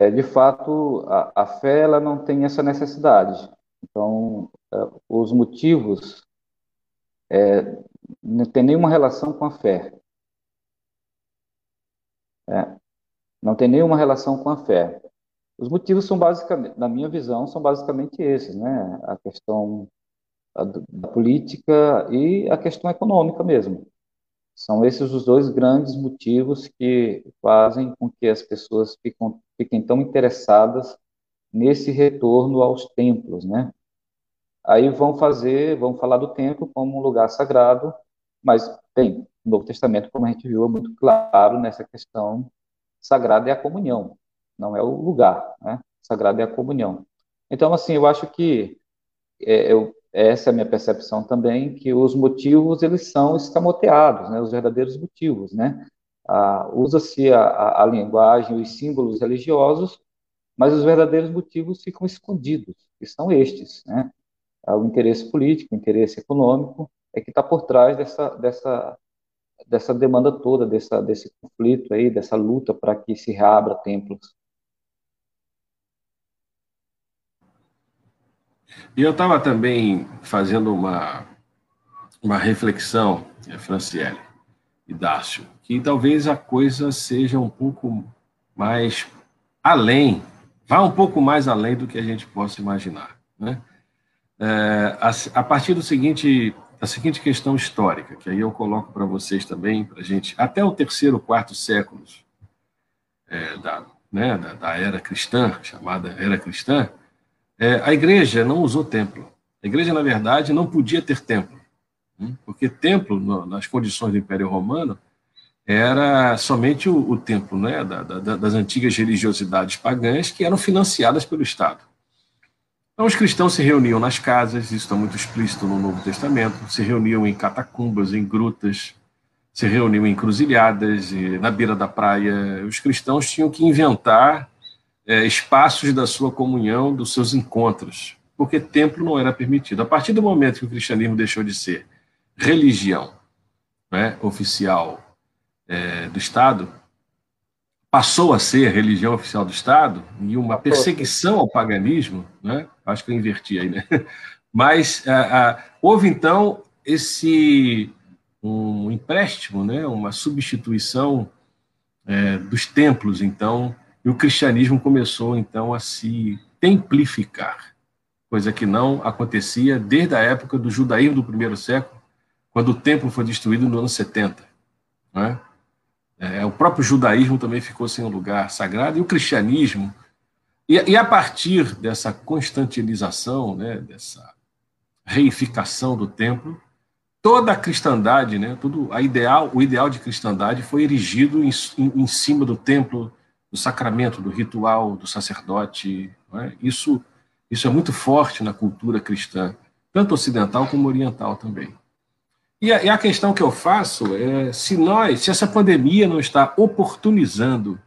Speaker 2: É, de fato, a, a fé ela não tem essa necessidade. Então, é, os motivos é, não tem nenhuma relação com a fé. É, não tem nenhuma relação com a fé. Os motivos são basicamente, na minha visão, são basicamente esses, né? A questão da política e a questão econômica mesmo. São esses os dois grandes motivos que fazem com que as pessoas fiquem, tão interessadas nesse retorno aos templos, né? Aí vão fazer, vão falar do templo como um lugar sagrado, mas, bem, o Novo Testamento, como a gente viu, é muito claro nessa questão sagrada é a comunhão, não é o lugar, né? Sagrado é a comunhão. Então, assim, eu acho que é, eu, essa é a minha percepção também, que os motivos, eles são escamoteados, né? Os verdadeiros motivos, né? Ah, Usa-se a, a, a linguagem, os símbolos religiosos, mas os verdadeiros motivos ficam escondidos, que são estes, né? Ah, o interesse político, o interesse econômico, é que está por trás dessa, dessa, dessa demanda toda, dessa, desse conflito aí, dessa luta para que se reabra templos.
Speaker 1: E eu estava também fazendo uma, uma reflexão, eh, Franciele e Dácio, que talvez a coisa seja um pouco mais além, vá um pouco mais além do que a gente possa imaginar. Né? É, a, a partir do seguinte a seguinte questão histórica, que aí eu coloco para vocês também, para gente, até o terceiro, quarto séculos é, da, né, da, da, era cristã, chamada era cristã, é, a igreja não usou templo. A igreja, na verdade, não podia ter templo, hum, porque templo, no, nas condições do Império Romano, era somente o, o templo né, da, das antigas religiosidades pagãs que eram financiadas pelo Estado. Então, os cristãos se reuniam nas casas, isso está muito explícito no Novo Testamento, se reuniam em catacumbas, em grutas, se reuniam em cruzilhadas, na beira da praia. Os cristãos tinham que inventar é, espaços da sua comunhão, dos seus encontros, porque templo não era permitido. A partir do momento que o cristianismo deixou de ser religião né, oficial é, do Estado, passou a ser religião oficial do Estado e uma perseguição ao paganismo, né? acho que eu inverti aí, né? mas a, a, houve então esse um empréstimo, né? uma substituição é, dos templos, então, e o cristianismo começou então a se templificar, coisa que não acontecia desde a época do judaísmo do primeiro século, quando o templo foi destruído no ano 70. Né? É, o próprio judaísmo também ficou sem um lugar sagrado, e o cristianismo. E, e a partir dessa constantinização, né, dessa reificação do templo, toda a cristandade, né, tudo a ideal, o ideal de cristandade foi erigido em, em, em cima do templo, do sacramento, do ritual, do sacerdote. É? Isso, isso é muito forte na cultura cristã, tanto ocidental como oriental também. E a, e a, questão que eu faço é se nós, se essa pandemia não está oportunizando,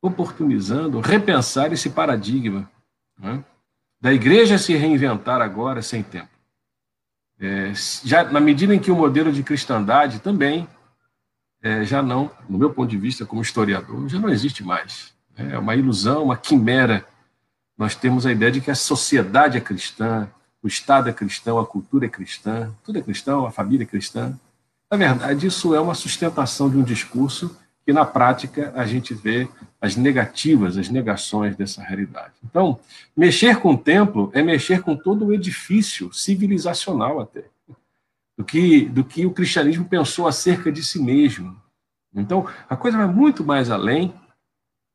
Speaker 1: oportunizando repensar esse paradigma né, da igreja se reinventar agora sem tempo. É, já na medida em que o modelo de cristandade também é, já não, no meu ponto de vista como historiador, já não existe mais. É uma ilusão, uma quimera. Nós temos a ideia de que a sociedade é cristã, o Estado é cristão, a cultura é cristã, tudo é cristão, a família é cristã. Na verdade, isso é uma sustentação de um discurso que, na prática, a gente vê as negativas, as negações dessa realidade. Então, mexer com o templo é mexer com todo o edifício civilizacional até, do que, do que o cristianismo pensou acerca de si mesmo. Então, a coisa vai muito mais além,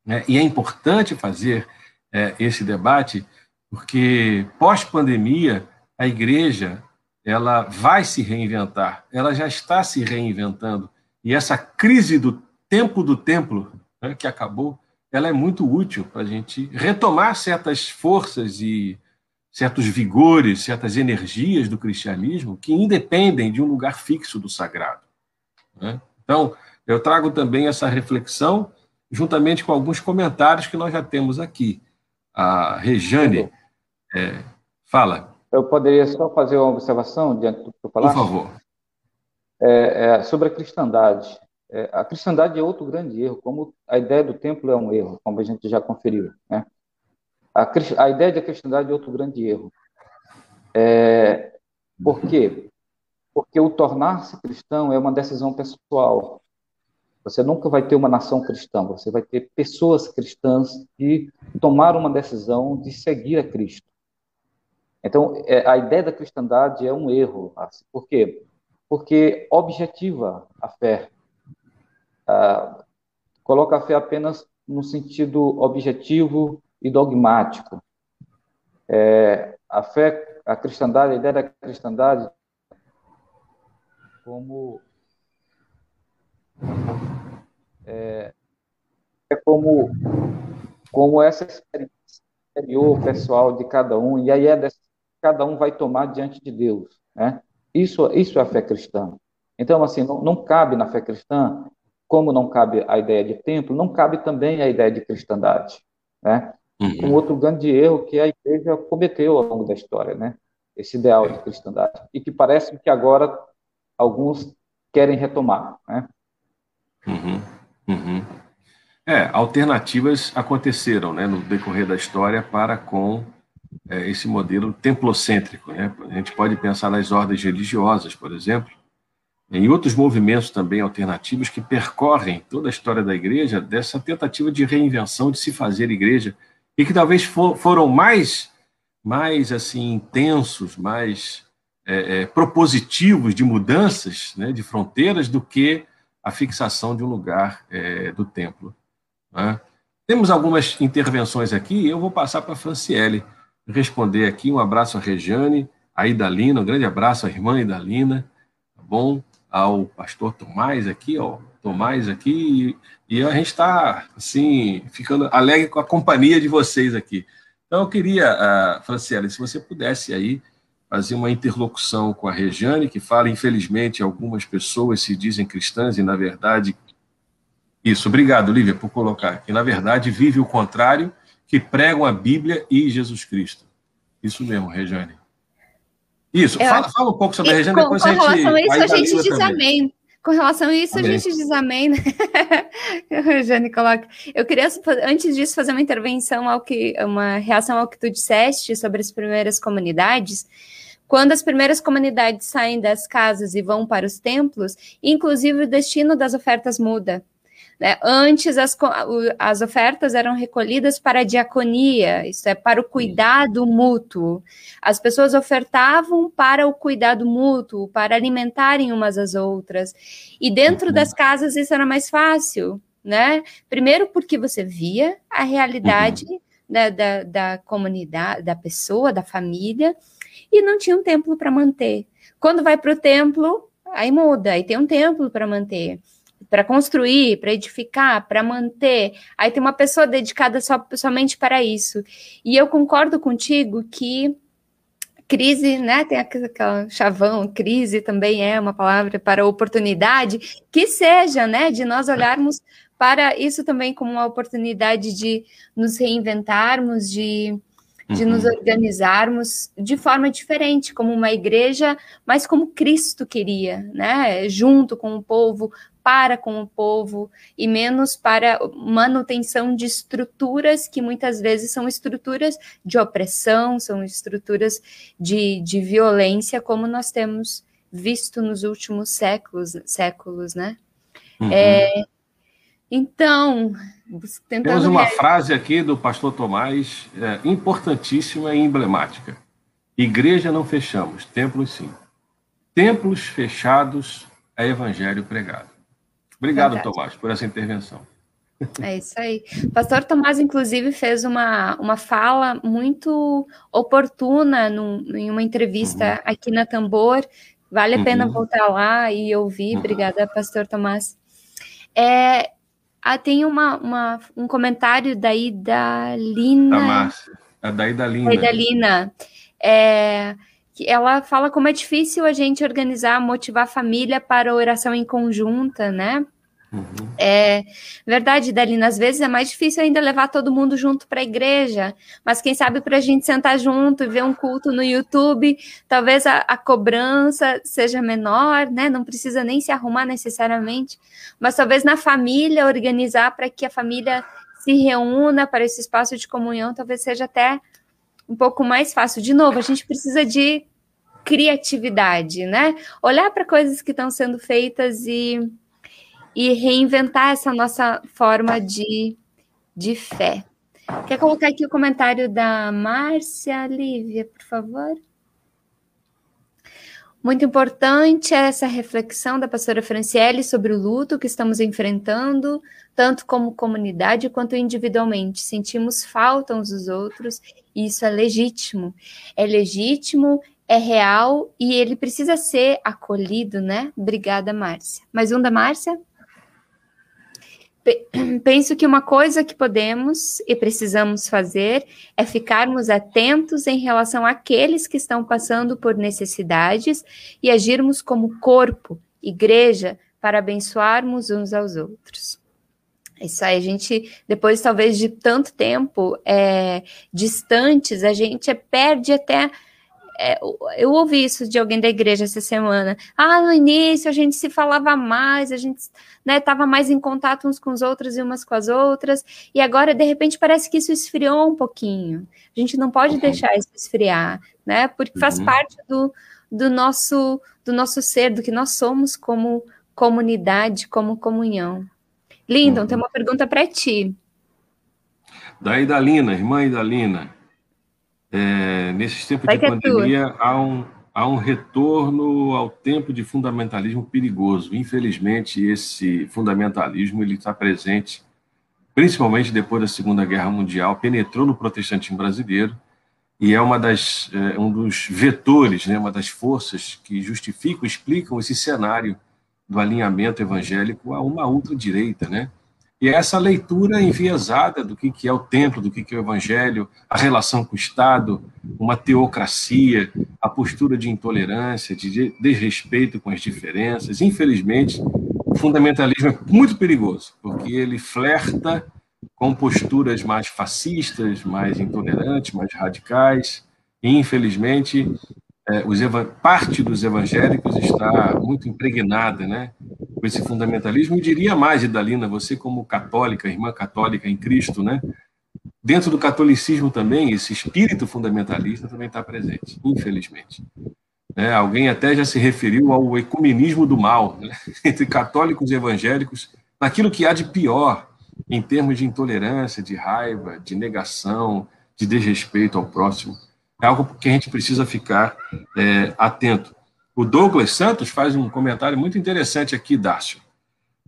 Speaker 1: né? e é importante fazer é, esse debate, porque pós-pandemia, a igreja ela vai se reinventar, ela já está se reinventando, e essa crise do tempo do templo, né, que acabou, ela é muito útil para a gente retomar certas forças e certos vigores, certas energias do cristianismo que independem de um lugar fixo do sagrado. Né? Então, eu trago também essa reflexão juntamente com alguns comentários que nós já temos aqui. A Rejane é, fala.
Speaker 2: Eu poderia só fazer uma observação diante do que eu falaste?
Speaker 1: Por favor.
Speaker 2: É, é, sobre a cristandade. É, a cristandade é outro grande erro, como a ideia do templo é um erro, como a gente já conferiu. Né? A, a ideia da cristandade é outro grande erro. É, por quê? Porque o tornar-se cristão é uma decisão pessoal. Você nunca vai ter uma nação cristã, você vai ter pessoas cristãs que tomaram uma decisão de seguir a Cristo. Então, é, a ideia da cristandade é um erro. Assim, por quê? Porque objetiva a fé ah, coloca a fé apenas no sentido objetivo e dogmático. É, a fé, a cristandade, a ideia da cristandade como é, é como como essa experiência interior pessoal de cada um e aí é dessa, cada um vai tomar diante de Deus, né? Isso isso é a fé cristã. Então assim não, não cabe na fé cristã como não cabe a ideia de templo, não cabe também a ideia de cristandade, né? Uhum. Um outro grande erro que a igreja cometeu ao longo da história, né? Esse ideal de cristandade e que parece que agora alguns querem retomar, né?
Speaker 1: Uhum. Uhum. É, alternativas aconteceram, né, no decorrer da história para com é, esse modelo templocêntrico, né? A gente pode pensar nas ordens religiosas, por exemplo, em outros movimentos também alternativos que percorrem toda a história da igreja, dessa tentativa de reinvenção de se fazer igreja, e que talvez for, foram mais, mais assim intensos, mais é, é, propositivos de mudanças né, de fronteiras do que a fixação de um lugar é, do templo. Né? Temos algumas intervenções aqui, eu vou passar para Franciele responder aqui. Um abraço a Regiane, a Idalina, um grande abraço à irmã Idalina, tá bom? ao pastor Tomás aqui, ó, Tomás aqui, e, a gente está, assim, ficando alegre com a companhia de vocês aqui. Então, eu queria, uh, Franciele, se você pudesse aí fazer uma interlocução com a Regiane, que fala, infelizmente, algumas pessoas se dizem cristãs e, na verdade, isso, obrigado, Lívia, por colocar, que, na verdade, vive o contrário, que pregam a Bíblia e Jesus Cristo. Isso mesmo, Regiane. Isso, fala, fala, um pouco sobre a região, com, depois com a gente... Com relação a isso, a gente diz também. amém.
Speaker 3: Com relação a isso, amém. a gente diz amém, né? a Jane coloca. Eu queria, antes disso, fazer uma intervenção ao que, uma reação ao que tu disseste sobre as primeiras comunidades. Quando as primeiras comunidades saem das casas e vão para os templos, inclusive o destino das ofertas muda. Né? Antes, as, as ofertas eram recolhidas para a diaconia, isso é, para o cuidado mútuo. As pessoas ofertavam para o cuidado mútuo, para alimentarem umas às outras. E dentro uhum. das casas isso era mais fácil, né? Primeiro porque você via a realidade uhum. da, da, da comunidade, da pessoa, da família, e não tinha um templo para manter. Quando vai para o templo, aí muda, aí tem um templo para manter para construir, para edificar, para manter. Aí tem uma pessoa dedicada só, somente para isso. E eu concordo contigo que crise, né? Tem aquela chavão, crise também é uma palavra para oportunidade, que seja, né? De nós olharmos para isso também como uma oportunidade de nos reinventarmos, de de uhum. nos organizarmos de forma diferente, como uma igreja, mas como Cristo queria, né? Junto com o povo, para com o povo e menos para manutenção de estruturas que muitas vezes são estruturas de opressão, são estruturas de, de violência, como nós temos visto nos últimos séculos, séculos né? Uhum. É, então,
Speaker 1: temos uma frase aqui do pastor Tomás, é, importantíssima e emblemática. Igreja não fechamos, templos sim. Templos fechados é evangelho pregado. Obrigado, Verdade. Tomás, por essa intervenção.
Speaker 3: É isso aí. O pastor Tomás, inclusive, fez uma, uma fala muito oportuna num, em uma entrevista uhum. aqui na Tambor. Vale a uhum. pena voltar lá e ouvir. Uhum. Obrigada, pastor Tomás. É, ah, tem uma, uma, um comentário daí da Lina.
Speaker 1: Da Márcia. É daí da Lina.
Speaker 3: Daí da Lina. É, ela fala como é difícil a gente organizar, motivar a família para oração em conjunta, né? Uhum. É verdade, Dalina. Às vezes é mais difícil ainda levar todo mundo junto para a igreja, mas quem sabe para a gente sentar junto e ver um culto no YouTube, talvez a, a, cobrança seja menor, né? Não precisa nem se arrumar necessariamente, mas talvez na família organizar para que a família se reúna para esse espaço de comunhão, talvez seja até um pouco mais fácil. De novo, a gente precisa de criatividade, né? Olhar para coisas que estão sendo feitas e e reinventar essa nossa forma de, de fé. Quer colocar aqui o comentário da Márcia Lívia, por favor? Muito importante essa reflexão da pastora Franciele sobre o luto que estamos enfrentando, tanto como comunidade quanto individualmente. Sentimos falta uns dos outros e isso é legítimo. É legítimo, é real e ele precisa ser acolhido, né? Obrigada, Márcia. Mais um da Márcia? penso que uma coisa que podemos e precisamos fazer é ficarmos atentos em relação àqueles que estão passando por necessidades e agirmos como corpo, igreja, para abençoarmos uns aos outros. Isso aí, a gente, depois talvez de tanto tempo é, distantes, a gente perde até é, eu ouvi isso de alguém da igreja essa semana. Ah, no início a gente se falava mais, a gente estava né, mais em contato uns com os outros e umas com as outras, e agora, de repente, parece que isso esfriou um pouquinho. A gente não pode uhum. deixar isso esfriar, né? Porque faz uhum. parte do, do, nosso, do nosso ser, do que nós somos como comunidade, como comunhão. Lindon, uhum. tem uma pergunta para ti.
Speaker 1: Da Idalina, irmã Idalina. É, nesses tempos Vai de é pandemia, há um, há um retorno ao tempo de fundamentalismo perigoso. Infelizmente, esse fundamentalismo ele está presente, principalmente depois da Segunda Guerra Mundial, penetrou no protestantismo brasileiro e é uma das é, um dos vetores, né, uma das forças que justificam, explicam esse cenário do alinhamento evangélico a uma ultradireita, né? E é essa leitura enviesada do que é o templo, do que é o evangelho, a relação com o Estado, uma teocracia, a postura de intolerância, de desrespeito com as diferenças. Infelizmente, o fundamentalismo é muito perigoso, porque ele flerta com posturas mais fascistas, mais intolerantes, mais radicais. E, infelizmente, é, os parte dos evangélicos está muito impregnada né, com esse fundamentalismo. E diria mais, Idalina, você como católica, irmã católica em Cristo, né, dentro do catolicismo também, esse espírito fundamentalista também está presente, infelizmente. É, alguém até já se referiu ao ecumenismo do mal, né, entre católicos e evangélicos, naquilo que há de pior em termos de intolerância, de raiva, de negação, de desrespeito ao próximo é algo que a gente precisa ficar é, atento. O Douglas Santos faz um comentário muito interessante aqui, Dácio,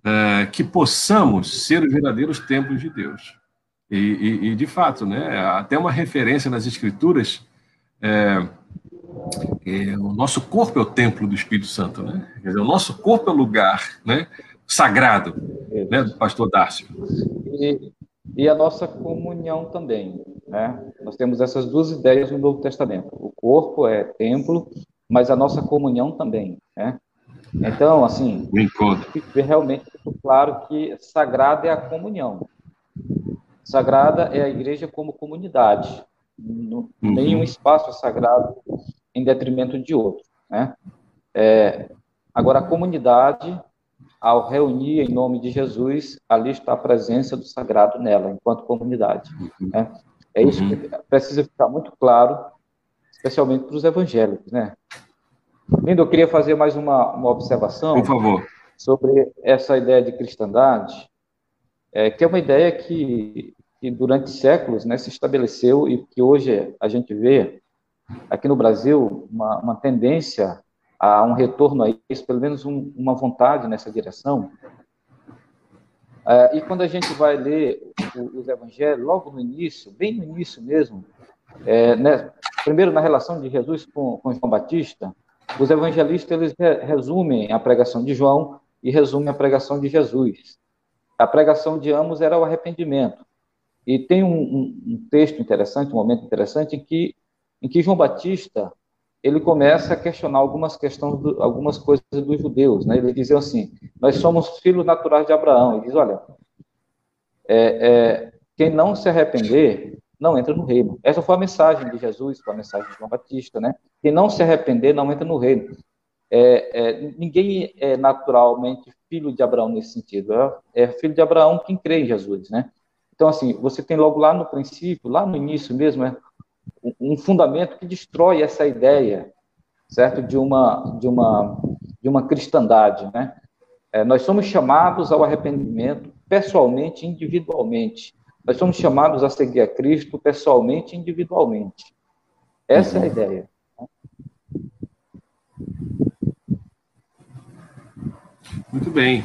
Speaker 1: é, que possamos ser os verdadeiros templos de Deus. E, e, e, de fato, né, até uma referência nas Escrituras, é, é, o nosso corpo é o templo do Espírito Santo, né? Quer dizer, o nosso corpo é o lugar né, sagrado, né, do pastor Dácio.
Speaker 2: E, e a nossa comunhão também. Né? Nós temos essas duas ideias no Novo Testamento. O corpo é templo, mas a nossa comunhão também. Né? Então, assim, realmente claro que sagrada é a comunhão. Sagrada é a igreja como comunidade. Uhum. Nenhum espaço é sagrado em detrimento de outro. Né? É, agora, a comunidade ao reunir em nome de Jesus, ali está a presença do sagrado nela, enquanto comunidade. Uhum. Né? É isso que uhum. precisa ficar muito claro, especialmente para os evangélicos, né? Lindo, eu queria fazer mais uma, uma observação.
Speaker 1: Por favor.
Speaker 2: Sobre essa ideia de cristandade, é, que é uma ideia que, que durante séculos né, se estabeleceu e que hoje a gente vê aqui no Brasil uma, uma tendência a um retorno a isso, pelo menos um, uma vontade nessa direção. É, e quando a gente vai ler os evangelhos, logo no início, bem no início mesmo, é, né, primeiro na relação de Jesus com, com João Batista, os evangelistas eles resumem a pregação de João e resumem a pregação de Jesus. A pregação de ambos era o arrependimento. E tem um, um, um texto interessante, um momento interessante, em que, em que João Batista ele começa a questionar algumas questões, do, algumas coisas dos judeus. Né? Ele dizia assim: Nós somos filhos naturais de Abraão. Ele diz: Olha, é, é, quem não se arrepender não entra no reino. Essa foi a mensagem de Jesus, foi a mensagem de João Batista, né? Quem não se arrepender não entra no reino. É, é, ninguém é naturalmente filho de Abraão nesse sentido. É, é, filho de Abraão quem crê em Jesus, né? Então, assim, você tem logo lá no princípio, lá no início mesmo, é, um fundamento que destrói essa ideia, certo? De uma, de uma, de uma cristandade, né? É, nós somos chamados ao arrependimento pessoalmente, individualmente. Nós somos chamados a seguir a Cristo pessoalmente e individualmente. Essa é a uhum. ideia.
Speaker 1: Muito bem.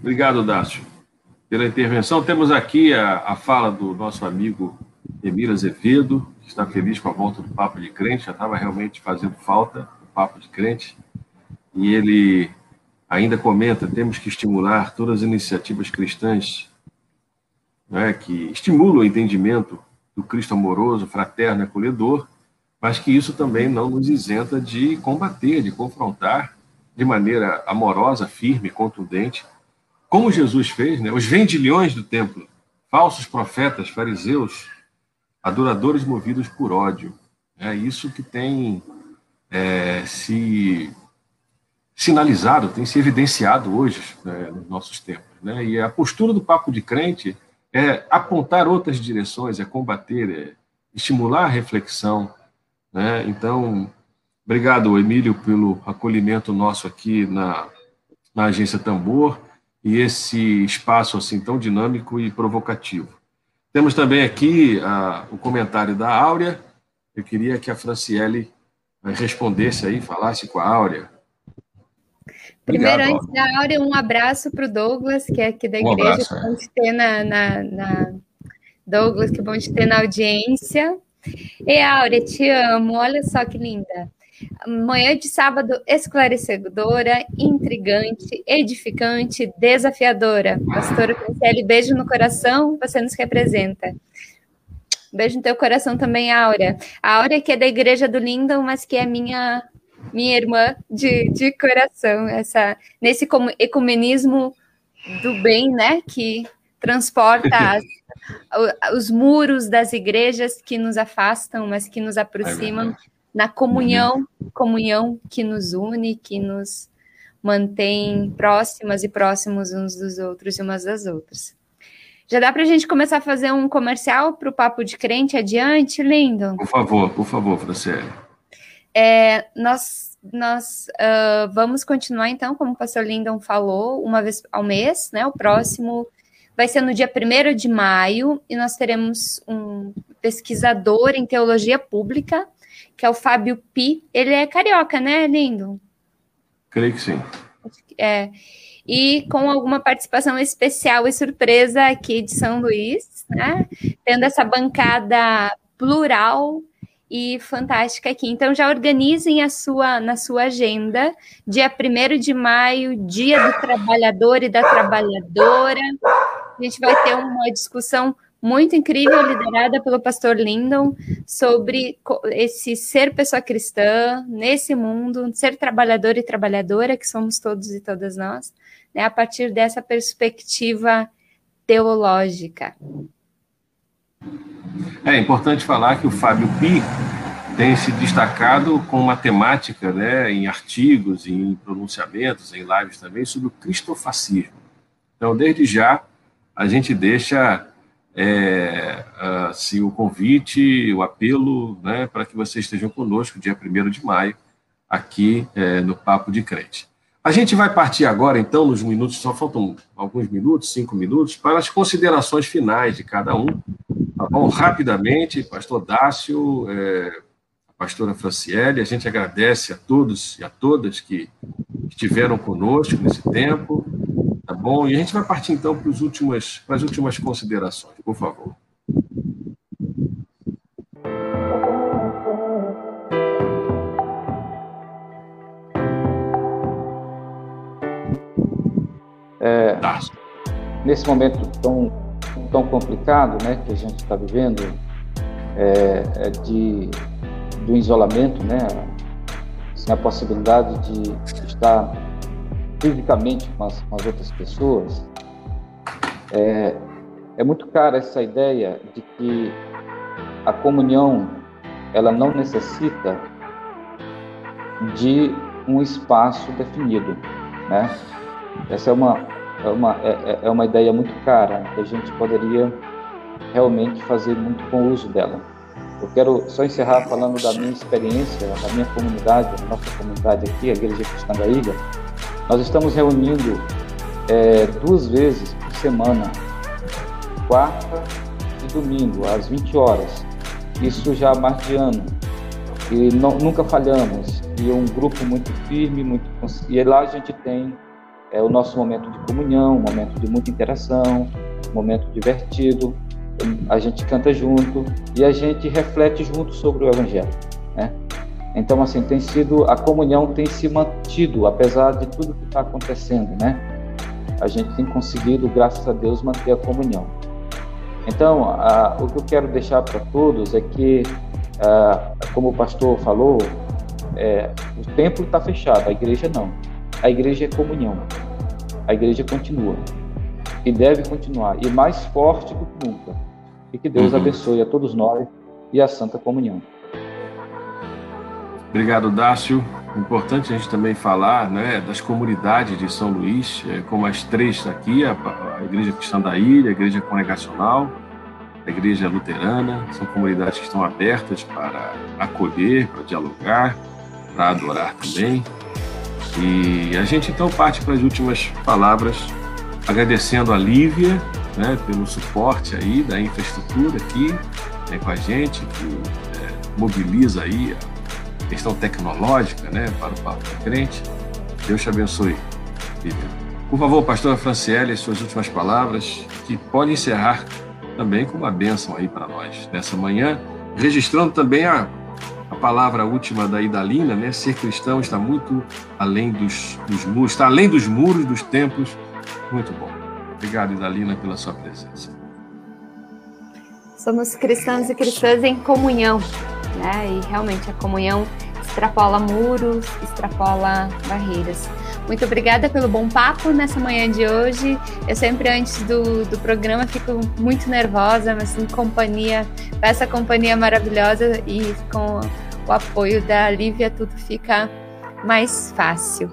Speaker 1: Obrigado, Dácio, pela intervenção. Temos aqui a, a fala do nosso amigo Emir Azevedo, que está feliz com a volta do Papo de Crente, já estava realmente fazendo falta o Papo de Crente. E ele ainda comenta: temos que estimular todas as iniciativas cristãs né, que estimulam o entendimento do Cristo amoroso, fraterno acolhedor, mas que isso também não nos isenta de combater, de confrontar de maneira amorosa, firme, contundente, como Jesus fez, né, os vendilhões do templo, falsos profetas, fariseus, adoradores movidos por ódio. É isso que tem é, se sinalizado, tem se evidenciado hoje né, nos nossos tempos. Né? E a postura do papo de crente é apontar outras direções, é combater, é estimular a reflexão. Né? Então, obrigado, Emílio, pelo acolhimento nosso aqui na, na Agência Tambor e esse espaço assim tão dinâmico e provocativo. Temos também aqui uh, o comentário da Áurea. Eu queria que a Franciele respondesse aí, falasse com a Áurea.
Speaker 3: Primeiro, antes da Áurea, um abraço para o Douglas, que é aqui da um igreja, abraço, que bom te ter na, na, na, Douglas, que bom te ter na audiência. E Áurea, te amo, olha só que linda. Manhã de sábado esclarecedora, intrigante, edificante, desafiadora. Pastora Franciele, beijo no coração, você nos representa. Beijo no teu coração também, Áurea. A Áurea que é da igreja do Lindon, mas que é minha minha irmã de, de coração, essa, nesse ecumenismo do bem, né, que transporta as, os muros das igrejas que nos afastam, mas que nos aproximam é na comunhão, comunhão que nos une, que nos mantém próximas e próximos uns dos outros e umas das outras. Já dá para a gente começar a fazer um comercial para o Papo de Crente adiante, lindo?
Speaker 1: Por favor, por favor, Franciele.
Speaker 3: É, nós nós uh, vamos continuar, então, como o pastor Lindon falou, uma vez ao mês, né? O próximo vai ser no dia 1 de maio, e nós teremos um pesquisador em teologia pública, que é o Fábio Pi. Ele é carioca, né, Lindo?
Speaker 1: Creio que sim.
Speaker 3: É. E com alguma participação especial e surpresa aqui de São Luís, né? Tendo essa bancada plural e fantástica aqui. Então já organizem a sua na sua agenda, dia 1 de maio, dia do trabalhador e da trabalhadora. A gente vai ter uma discussão muito incrível liderada pelo pastor Lindon sobre esse ser pessoa cristã nesse mundo, ser trabalhador e trabalhadora que somos todos e todas nós, né, a partir dessa perspectiva teológica.
Speaker 1: É importante falar que o Fábio Pi tem se destacado com matemática, né, em artigos, em pronunciamentos, em lives também, sobre o cristofascismo. Então, desde já, a gente deixa é, assim, o convite, o apelo, né, para que vocês estejam conosco dia 1 de maio, aqui é, no Papo de Crente. A gente vai partir agora, então, nos minutos, só faltam alguns minutos, cinco minutos, para as considerações finais de cada um. Tá bom? Rapidamente, pastor Dácio, é, a pastora Franciele, a gente agradece a todos e a todas que estiveram conosco nesse tempo, tá bom? E a gente vai partir, então, para, últimas, para as últimas considerações, por favor.
Speaker 2: É, nesse momento tão, tão complicado né, que a gente está vivendo, é, é de, do isolamento, né, sem a possibilidade de estar fisicamente com as, com as outras pessoas, é, é muito cara essa ideia de que a comunhão ela não necessita de um espaço definido, né? Essa é uma, é uma, é, é, é uma ideia muito cara, que a gente poderia realmente fazer muito bom uso dela. Eu quero só encerrar falando da minha experiência, da minha comunidade, da nossa comunidade aqui, a Igreja Cristã da Ilha. Nós estamos reunindo é, duas vezes por semana, quarta e domingo, às 20 horas. Isso já há mais de ano. E não, nunca falhamos. E é um grupo muito firme, muito e lá a gente tem é o nosso momento de comunhão, um momento de muita interação, um momento divertido. A gente canta junto e a gente reflete junto sobre o Evangelho, né? Então, assim, tem sido a comunhão tem se mantido apesar de tudo que está acontecendo, né? A gente tem conseguido, graças a Deus, manter a comunhão. Então, a, o que eu quero deixar para todos é que, a, como o pastor falou, é, o templo está fechado, a igreja não. A igreja é comunhão a igreja continua e deve continuar e mais forte do que nunca. E que Deus uhum. abençoe a todos nós e a Santa Comunhão.
Speaker 1: Obrigado, Dácio. Importante a gente também falar né, das comunidades de São Luís, é, como as três aqui, a, a Igreja Cristã da Ilha, a Igreja Congregacional, a Igreja Luterana, são comunidades que estão abertas para acolher, para dialogar, para adorar também. E a gente então parte para as últimas palavras, agradecendo a Lívia né, pelo suporte aí da infraestrutura aqui né, com a gente, que é, mobiliza aí a questão tecnológica né, para o Papo da Crente. Deus te abençoe, Lívia. Por favor, pastora Franciele, suas últimas palavras, que pode encerrar também com uma bênção aí para nós nessa manhã, registrando também a a palavra última da Idalina, né? Ser cristão está muito além dos, dos muros, está além dos muros dos templos. Muito bom. Obrigado, Idalina, pela sua presença.
Speaker 3: Somos cristãos e cristãs em comunhão, né? E realmente a comunhão extrapola muros, extrapola barreiras. Muito obrigada pelo bom papo nessa manhã de hoje. Eu sempre, antes do, do programa, fico muito nervosa, mas em companhia, com essa companhia maravilhosa e com o apoio da Lívia, tudo fica mais fácil.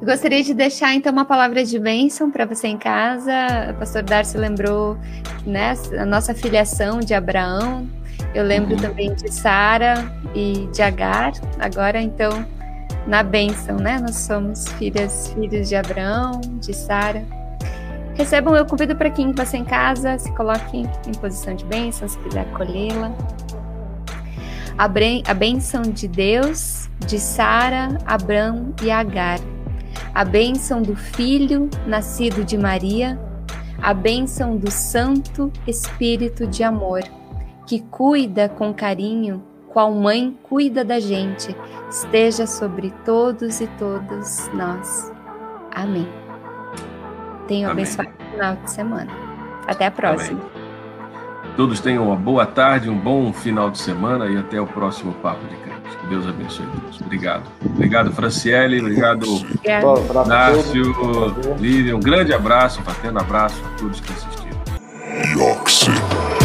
Speaker 3: Eu gostaria de deixar então uma palavra de bênção para você em casa. O pastor Darcy lembrou né, a nossa filiação de Abraão. Eu lembro uhum. também de Sara e de Agar. Agora, então, na bênção, né? Nós somos filhas, filhos de Abraão, de Sara. Recebam, eu convido para quem está em casa, se coloque em posição de bênção, se quiser acolhê-la. A, a bênção de Deus, de Sara, Abraão e Agar. A bênção do Filho, nascido de Maria. A bênção do Santo Espírito de Amor, que cuida com carinho qual mãe cuida da gente, esteja sobre todos e todas nós. Amém. Tenham um abençoado final de semana. Até a próxima. Amém.
Speaker 1: Todos tenham uma boa tarde, um bom final de semana e até o próximo Papo de Crente. Que Deus abençoe todos. Obrigado. Obrigado, Franciele. Obrigado, Nácio, Lívia. Um grande abraço, um batendo abraço a todos que assistiram. Yoxi.